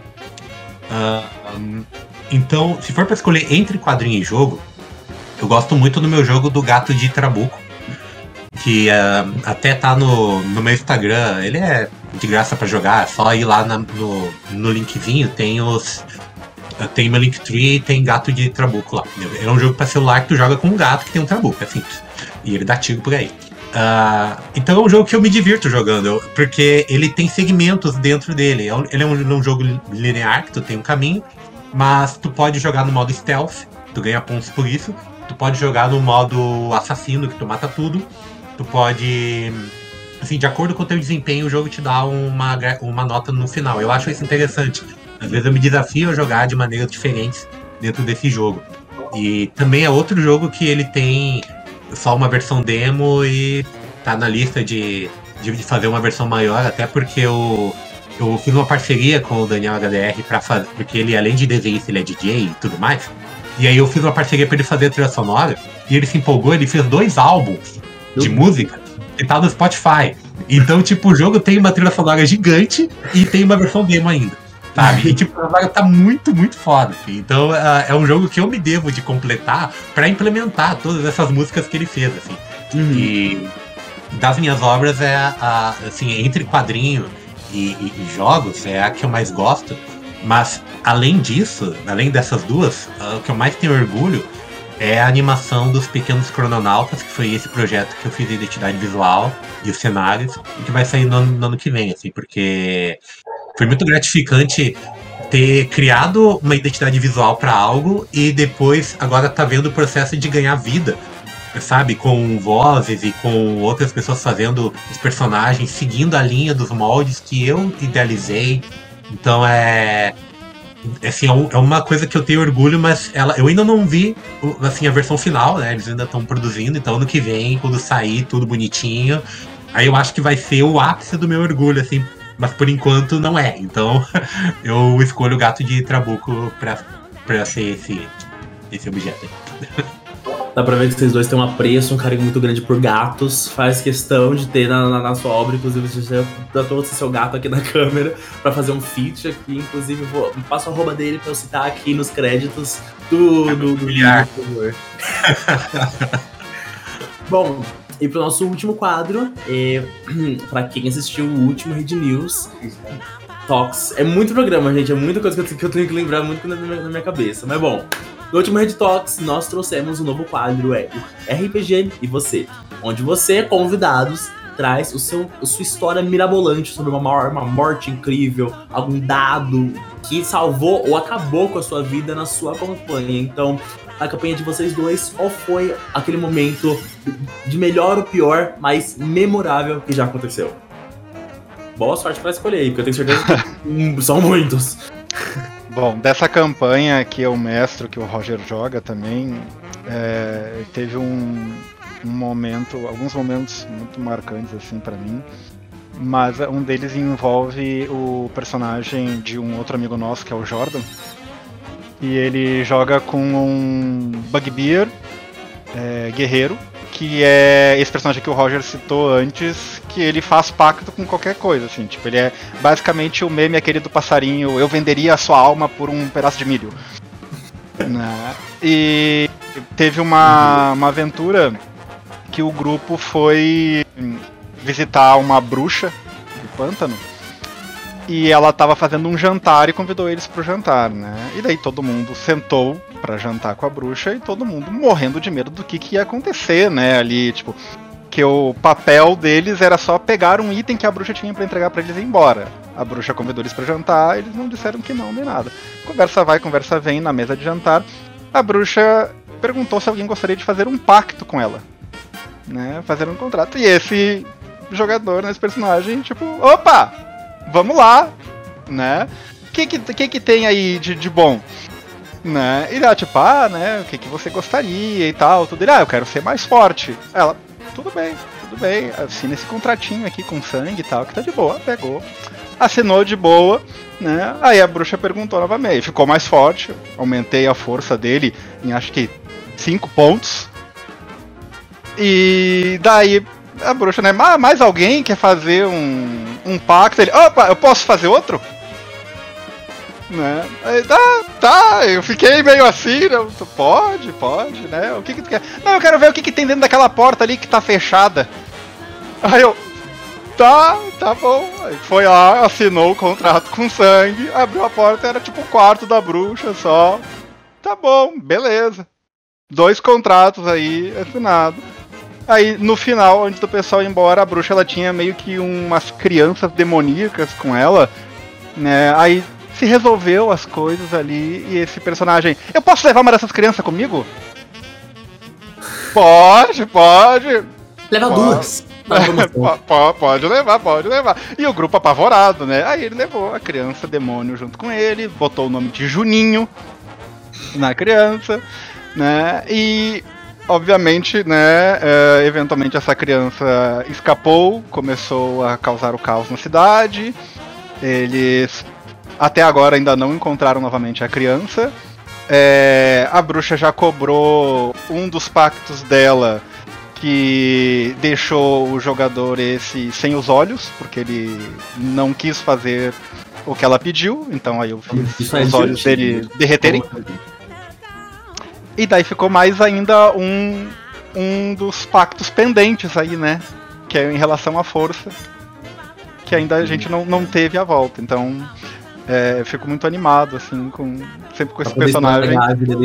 Uh, um, então, se for para escolher entre quadrinho e jogo, eu gosto muito do meu jogo do gato de Trabuco. Que uh, até tá no, no meu Instagram. Ele é de graça para jogar, é só ir lá na, no, no linkzinho, tem os tem meu Linktree tem gato de trabuco lá. É um jogo para celular que tu joga com um gato que tem um trabuco, é simples. E ele dá tiro por aí. Uh, então é um jogo que eu me divirto jogando, porque ele tem segmentos dentro dele. É ele é um, é um, jogo linear, que tu tem um caminho, mas tu pode jogar no modo stealth, tu ganha pontos por isso. Tu pode jogar no modo assassino, que tu mata tudo. Tu pode. Assim, de acordo com o teu desempenho, o jogo te dá uma, uma nota no final. Eu acho isso interessante. Às vezes eu me desafio a jogar de maneiras diferentes dentro desse jogo. E também é outro jogo que ele tem só uma versão demo e tá na lista de, de fazer uma versão maior, até porque eu, eu fiz uma parceria com o Daniel HDR para fazer, porque ele além de desenhista, ele é DJ e tudo mais. E aí eu fiz uma parceria para ele fazer a trilha sonora e ele se empolgou, ele fez dois álbuns de música e tá no Spotify. Então, tipo, o jogo tem uma trilha sonora gigante e tem uma versão demo ainda sabe? E tipo, a vaga tá muito, muito foda. Então uh, é um jogo que eu me devo de completar para implementar todas essas músicas que ele fez, assim. Uhum. E das minhas obras é a, a assim, entre quadrinho e, e, e, jogos, é a que eu mais gosto. Mas além disso, além dessas duas, o que eu mais tenho orgulho é a animação dos Pequenos Crononautas, que foi esse projeto que eu fiz a identidade visual e os cenários, e que vai sair no, no ano que vem, assim, porque foi muito gratificante ter criado uma identidade visual para algo e depois agora tá vendo o processo de ganhar vida sabe, com vozes e com outras pessoas fazendo os personagens, seguindo a linha dos moldes que eu idealizei. Então é. Assim, é, é uma coisa que eu tenho orgulho, mas ela, eu ainda não vi assim, a versão final, né? Eles ainda estão produzindo, então ano que vem, quando sair tudo bonitinho, aí eu acho que vai ser o ápice do meu orgulho, assim, mas por enquanto não é. Então eu escolho o gato de Trabuco pra, pra ser esse, esse objeto aí. Dá pra ver que vocês dois têm um apreço, um carinho muito grande por gatos. Faz questão de ter na, na, na sua obra, inclusive, você já, já trouxe seu gato aqui na câmera pra fazer um feat aqui. Inclusive, vou, passo a arroba dele pra eu citar aqui nos créditos do, do, do vídeo, por favor. Bom, e pro nosso último quadro, é, pra quem assistiu o último Red News, Talks. É muito programa, gente. É muita coisa que eu, que eu tenho que lembrar muito na minha, na minha cabeça. Mas bom, no último Red Talks, nós trouxemos um novo quadro, é o RPG e você, onde você, convidados, traz o seu, a sua história mirabolante sobre uma, uma morte incrível, algum dado que salvou ou acabou com a sua vida na sua campanha. Então, a campanha de vocês dois, qual foi aquele momento de melhor ou pior, mais memorável que já aconteceu? Boa sorte para escolher aí, porque eu tenho certeza que são muitos. Bom, dessa campanha que eu mestro, que o Roger joga também, é, teve um, um, momento, alguns momentos muito marcantes assim para mim. Mas um deles envolve o personagem de um outro amigo nosso, que é o Jordan. E ele joga com um Bugbear é, guerreiro que é esse personagem que o Roger citou antes, que ele faz pacto com qualquer coisa, assim, tipo, ele é basicamente o meme aquele do passarinho, eu venderia a sua alma por um pedaço de milho. né? E teve uma, uma aventura que o grupo foi visitar uma bruxa do pântano e ela estava fazendo um jantar e convidou eles pro jantar, né? E daí todo mundo sentou para jantar com a bruxa e todo mundo morrendo de medo do que, que ia acontecer, né? Ali, tipo, que o papel deles era só pegar um item que a bruxa tinha para entregar para eles ir embora. A bruxa convidou eles para jantar, eles não disseram que não nem nada. Conversa vai, conversa vem na mesa de jantar. A bruxa perguntou se alguém gostaria de fazer um pacto com ela, né? Fazer um contrato. E esse jogador, nesse personagem, tipo, opa, vamos lá, né? O que que, que que tem aí de, de bom? Né? E ela, tipo, ah, né, o que, que você gostaria e tal, tudo. Ele, ah, eu quero ser mais forte. Ela, tudo bem, tudo bem, assina esse contratinho aqui com sangue e tal, que tá de boa, pegou. Assinou de boa, né? Aí a bruxa perguntou novamente, ficou mais forte, aumentei a força dele em acho que 5 pontos. E daí a bruxa, né? Ah, mais alguém quer fazer um, um pacto? Ele, opa, eu posso fazer outro? Né? Aí, tá, tá, eu fiquei meio assim, né? Pode, pode, né? O que que tu quer? Não, eu quero ver o que que tem dentro daquela porta ali que tá fechada. Aí eu, tá, tá bom. Aí foi lá, assinou o contrato com sangue, abriu a porta, era tipo o quarto da bruxa só. Tá bom, beleza. Dois contratos aí assinados. Aí no final, antes do pessoal ir embora, a bruxa ela tinha meio que umas crianças demoníacas com ela, né? Aí se resolveu as coisas ali e esse personagem, eu posso levar uma dessas crianças comigo? Pode, pode. Leva pode. duas. pode levar, pode levar. E o grupo apavorado, né? Aí ele levou a criança demônio junto com ele, botou o nome de Juninho na criança, né? E obviamente, né, é, eventualmente essa criança escapou, começou a causar o caos na cidade. Eles até agora ainda não encontraram novamente a criança. É, a bruxa já cobrou um dos pactos dela que deixou o jogador esse sem os olhos, porque ele não quis fazer o que ela pediu, então aí eu fiz os olhos dele derreterem. E daí ficou mais ainda um, um dos pactos pendentes aí, né? que é em relação à força, que ainda a gente não, não teve a volta. Então, é, fico muito animado, assim, com, sempre com esse personagem.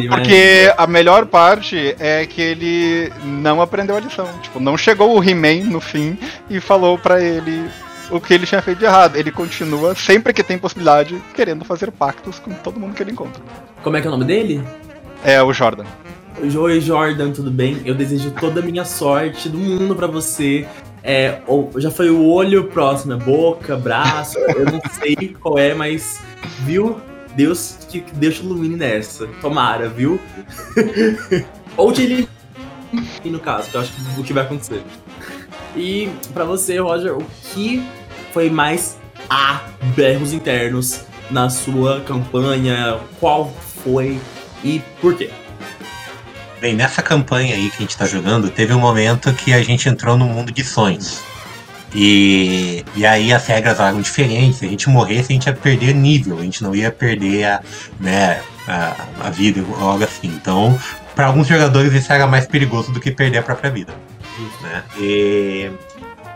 Porque a melhor parte é que ele não aprendeu a lição. Tipo, não chegou o He-Man no fim e falou para ele o que ele tinha feito de errado. Ele continua, sempre que tem possibilidade, querendo fazer pactos com todo mundo que ele encontra. Como é que é o nome dele? É o Jordan. Oi, Jordan, tudo bem? Eu desejo toda a minha sorte do mundo para você. É, já foi o olho, próximo é boca, braço, eu não sei qual é, mas viu? Deus que Deus te ilumine nessa. Tomara, viu? Ou te elimine, no caso, que eu acho que o que vai acontecer. E para você, Roger, o que foi mais a berros internos na sua campanha? Qual foi e por quê? Bem, nessa campanha aí que a gente tá jogando, teve um momento que a gente entrou no mundo de sonhos. E, e aí as regras eram diferentes. Se a gente morresse, a gente ia perder nível, a gente não ia perder a, né, a, a vida algo assim. Então, para alguns jogadores, isso era mais perigoso do que perder a própria vida. Né? E,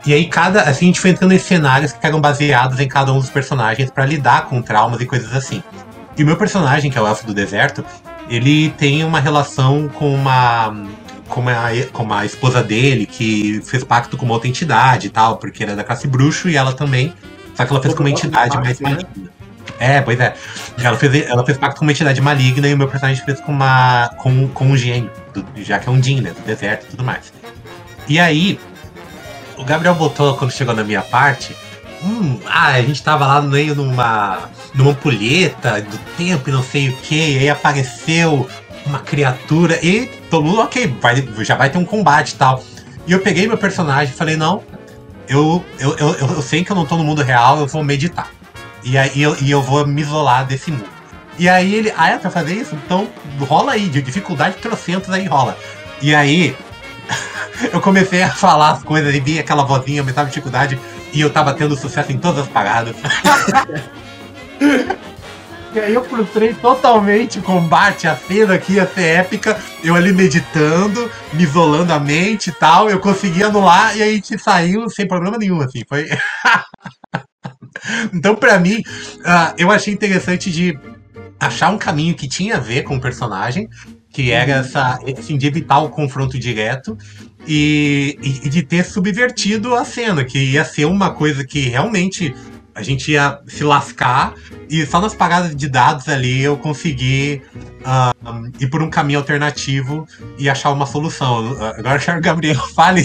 e aí, cada, assim, a gente foi entrando em cenários que eram baseados em cada um dos personagens para lidar com traumas e coisas assim. E o meu personagem, que é o Elfo do Deserto, ele tem uma relação com uma com uma, com uma esposa dele que fez pacto com uma outra entidade e tal, porque era da classe bruxo e ela também. Só que ela fez com uma entidade mais né? maligna. É, pois é. Ela fez, ela fez pacto com uma entidade maligna e o meu personagem fez com uma. com, com um gênio, do, já que é um Din, né? Do deserto e tudo mais. E aí, o Gabriel botou, quando chegou na minha parte, hum, ah, a gente tava lá no meio numa, numa ampulheta do tempo e não sei o que, aí apareceu uma criatura e todo mundo, ok, vai, já vai ter um combate e tal. E eu peguei meu personagem e falei, não, eu, eu, eu, eu sei que eu não tô no mundo real, eu vou meditar. E aí eu, e eu vou me isolar desse mundo. E aí ele, ah, é pra fazer isso? Então rola aí, de dificuldade trocentos aí rola. E aí eu comecei a falar as coisas e vi aquela vozinha, aumentava a dificuldade. E eu tava tendo sucesso em todas as paradas. e aí eu frustrei totalmente o combate, a cena que ia ser épica. Eu ali meditando, me isolando a mente e tal. Eu consegui anular e aí a gente saiu sem problema nenhum, assim. Foi. então, para mim, uh, eu achei interessante de achar um caminho que tinha a ver com o personagem, que era essa, assim, de evitar o confronto direto e, e, de ter subvertido a cena, que ia ser uma coisa que realmente a gente ia se lascar e só nas paradas de dados ali eu consegui uh, ir por um caminho alternativo e achar uma solução. Agora que o Gabriel fale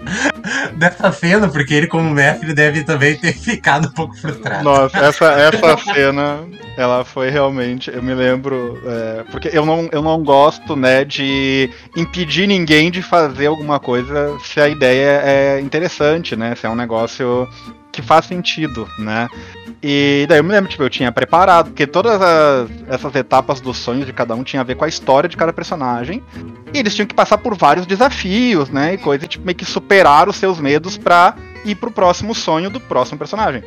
dessa cena, porque ele, como mestre, deve também ter ficado um pouco frustrado. Nossa, essa, essa cena, ela foi realmente. Eu me lembro. É, porque eu não, eu não gosto, né, de impedir ninguém de fazer alguma coisa se a ideia é interessante, né? Se é um negócio que faz sentido, né? E daí eu me lembro, tipo, eu tinha preparado, porque todas as, essas etapas dos sonhos de cada um tinha a ver com a história de cada personagem. E eles tinham que passar por vários desafios, né? E coisa, tipo, meio que superar os seus medos pra ir pro próximo sonho do próximo personagem.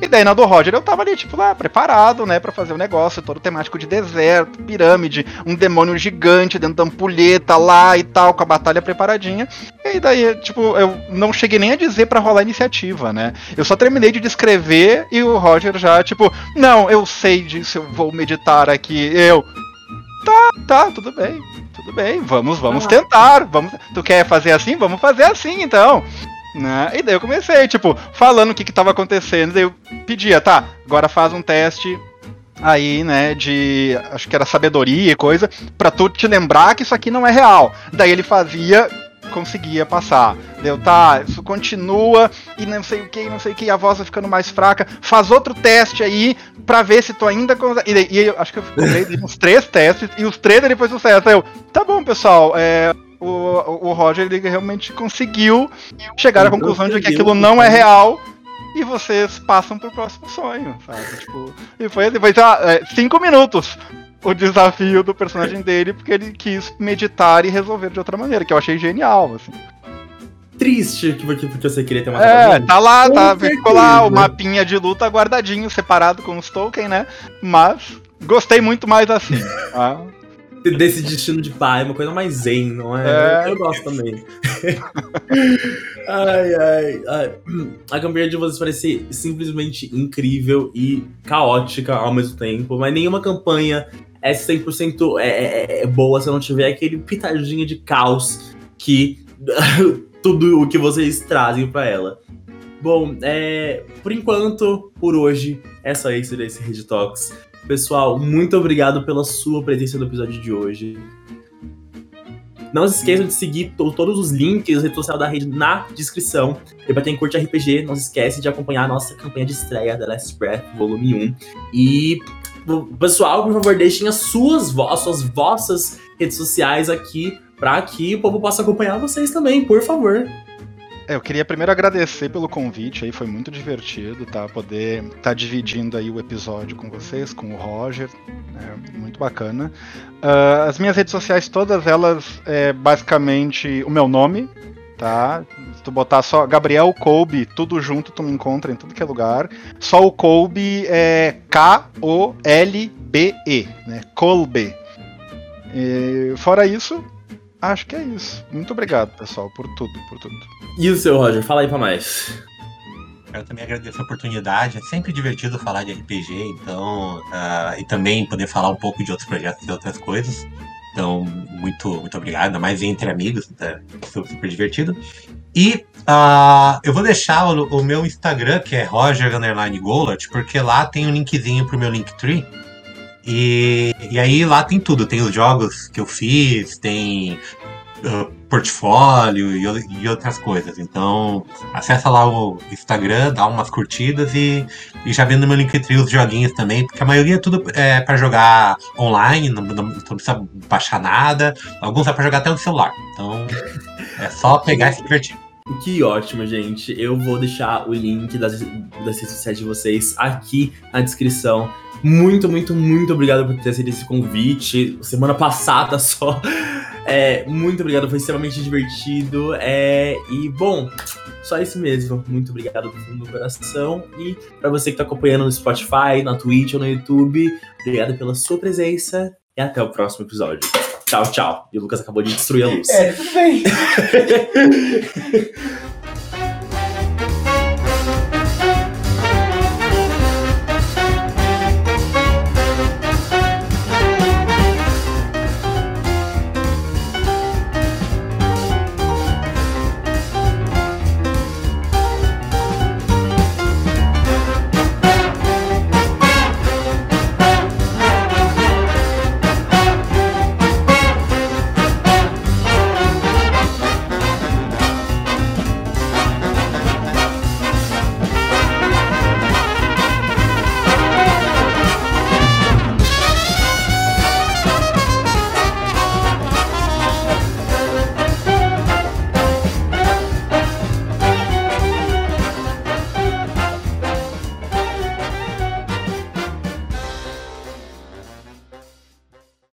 E daí na do Roger eu tava ali, tipo, lá, preparado, né, para fazer o um negócio, todo temático de deserto, pirâmide, um demônio gigante dentro da ampulheta lá e tal, com a batalha preparadinha. E daí, tipo, eu não cheguei nem a dizer para rolar iniciativa, né? Eu só terminei de descrever e o Roger já, tipo, não, eu sei disso, eu vou meditar aqui. Eu. Tá, tá, tudo bem. Tudo bem, vamos, vamos ah. tentar. Vamos, tu quer fazer assim? Vamos fazer assim, então. Né? E daí eu comecei, tipo, falando o que, que tava acontecendo. Daí eu pedia, tá, agora faz um teste aí, né, de acho que era sabedoria e coisa, pra tu te lembrar que isso aqui não é real. Daí ele fazia, conseguia passar. Deu, tá, isso continua e não sei o que, não sei o que, a voz vai ficando mais fraca. Faz outro teste aí pra ver se tu ainda consegue. E, eu acho que eu comprei uns três testes e os três depois sucesso. Aí eu, tá bom, pessoal, é o, o Roger ele realmente conseguiu chegar à conclusão de que aquilo não é real e vocês passam pro próximo sonho, sabe? Tipo, e foi depois é, cinco minutos o desafio do personagem dele, porque ele quis meditar e resolver de outra maneira, que eu achei genial, assim. Triste que porque, você queria ter uma É, tá lá, tá, ficou lá o mapinha de luta guardadinho, separado com os tokens, né? Mas gostei muito mais assim. tá? Desse destino de pai, uma coisa mais zen, não é? é. Eu gosto também. ai, ai, ai. A campanha de vocês parece simplesmente incrível e caótica ao mesmo tempo, mas nenhuma campanha é 100% é, é, é boa se não tiver aquele pitadinho de caos que tudo o que vocês trazem para ela. Bom, é, por enquanto, por hoje, é só isso desse Red Talks. Pessoal, muito obrigado pela sua presença no episódio de hoje. Não se esqueçam de seguir todos os links da rede social da rede na descrição. Debater em Curte RPG, não se esquece de acompanhar a nossa campanha de estreia da Last Breath, volume 1. E, pessoal, por favor, deixem as suas vozes, suas vossas redes sociais aqui, para que o povo possa acompanhar vocês também, por favor. É, eu queria primeiro agradecer pelo convite aí, foi muito divertido, tá? Poder estar tá dividindo aí o episódio com vocês, com o Roger, é muito bacana. Uh, as minhas redes sociais, todas elas, é basicamente o meu nome, tá? Se tu botar só Gabriel Colby, tudo junto, tu me encontra em tudo que é lugar. Só o Colby é K-O-L-B-E, né? Colby. E, fora isso, acho que é isso. Muito obrigado, pessoal, por tudo, por tudo. E o seu, Roger? Fala aí pra mais. Eu também agradeço a oportunidade. É sempre divertido falar de RPG, então. Uh, e também poder falar um pouco de outros projetos e outras coisas. Então, muito, muito obrigado. Ainda mais entre amigos, tá super, super divertido. E uh, eu vou deixar o, o, meu Instagram, que é Roger Golat, porque lá tem um linkzinho pro meu Linktree. E, e aí lá tem tudo, tem os jogos que eu fiz, tem uh, portfólio e, e, outras coisas. Então, acessa lá o Instagram, dá umas curtidas e, e já vendo no meu Linktree os joguinhos também, porque a maioria é tudo é para jogar online, não, não, não, precisa baixar nada. Alguns é para jogar até no celular. Então, é só pegar e se divertir. Que ótimo, gente. Eu vou deixar o link das, das redes sociais de vocês aqui na descrição. Muito, muito, muito obrigado por ter aceito esse convite. Semana passada só. É, muito obrigado, foi extremamente divertido. É, e, bom, só isso mesmo. Muito obrigado do fundo do coração. E para você que tá acompanhando no Spotify, na Twitch ou no YouTube, obrigado pela sua presença e até o próximo episódio. Tchau, tchau. E o Lucas acabou de destruir a luz. É, tudo bem.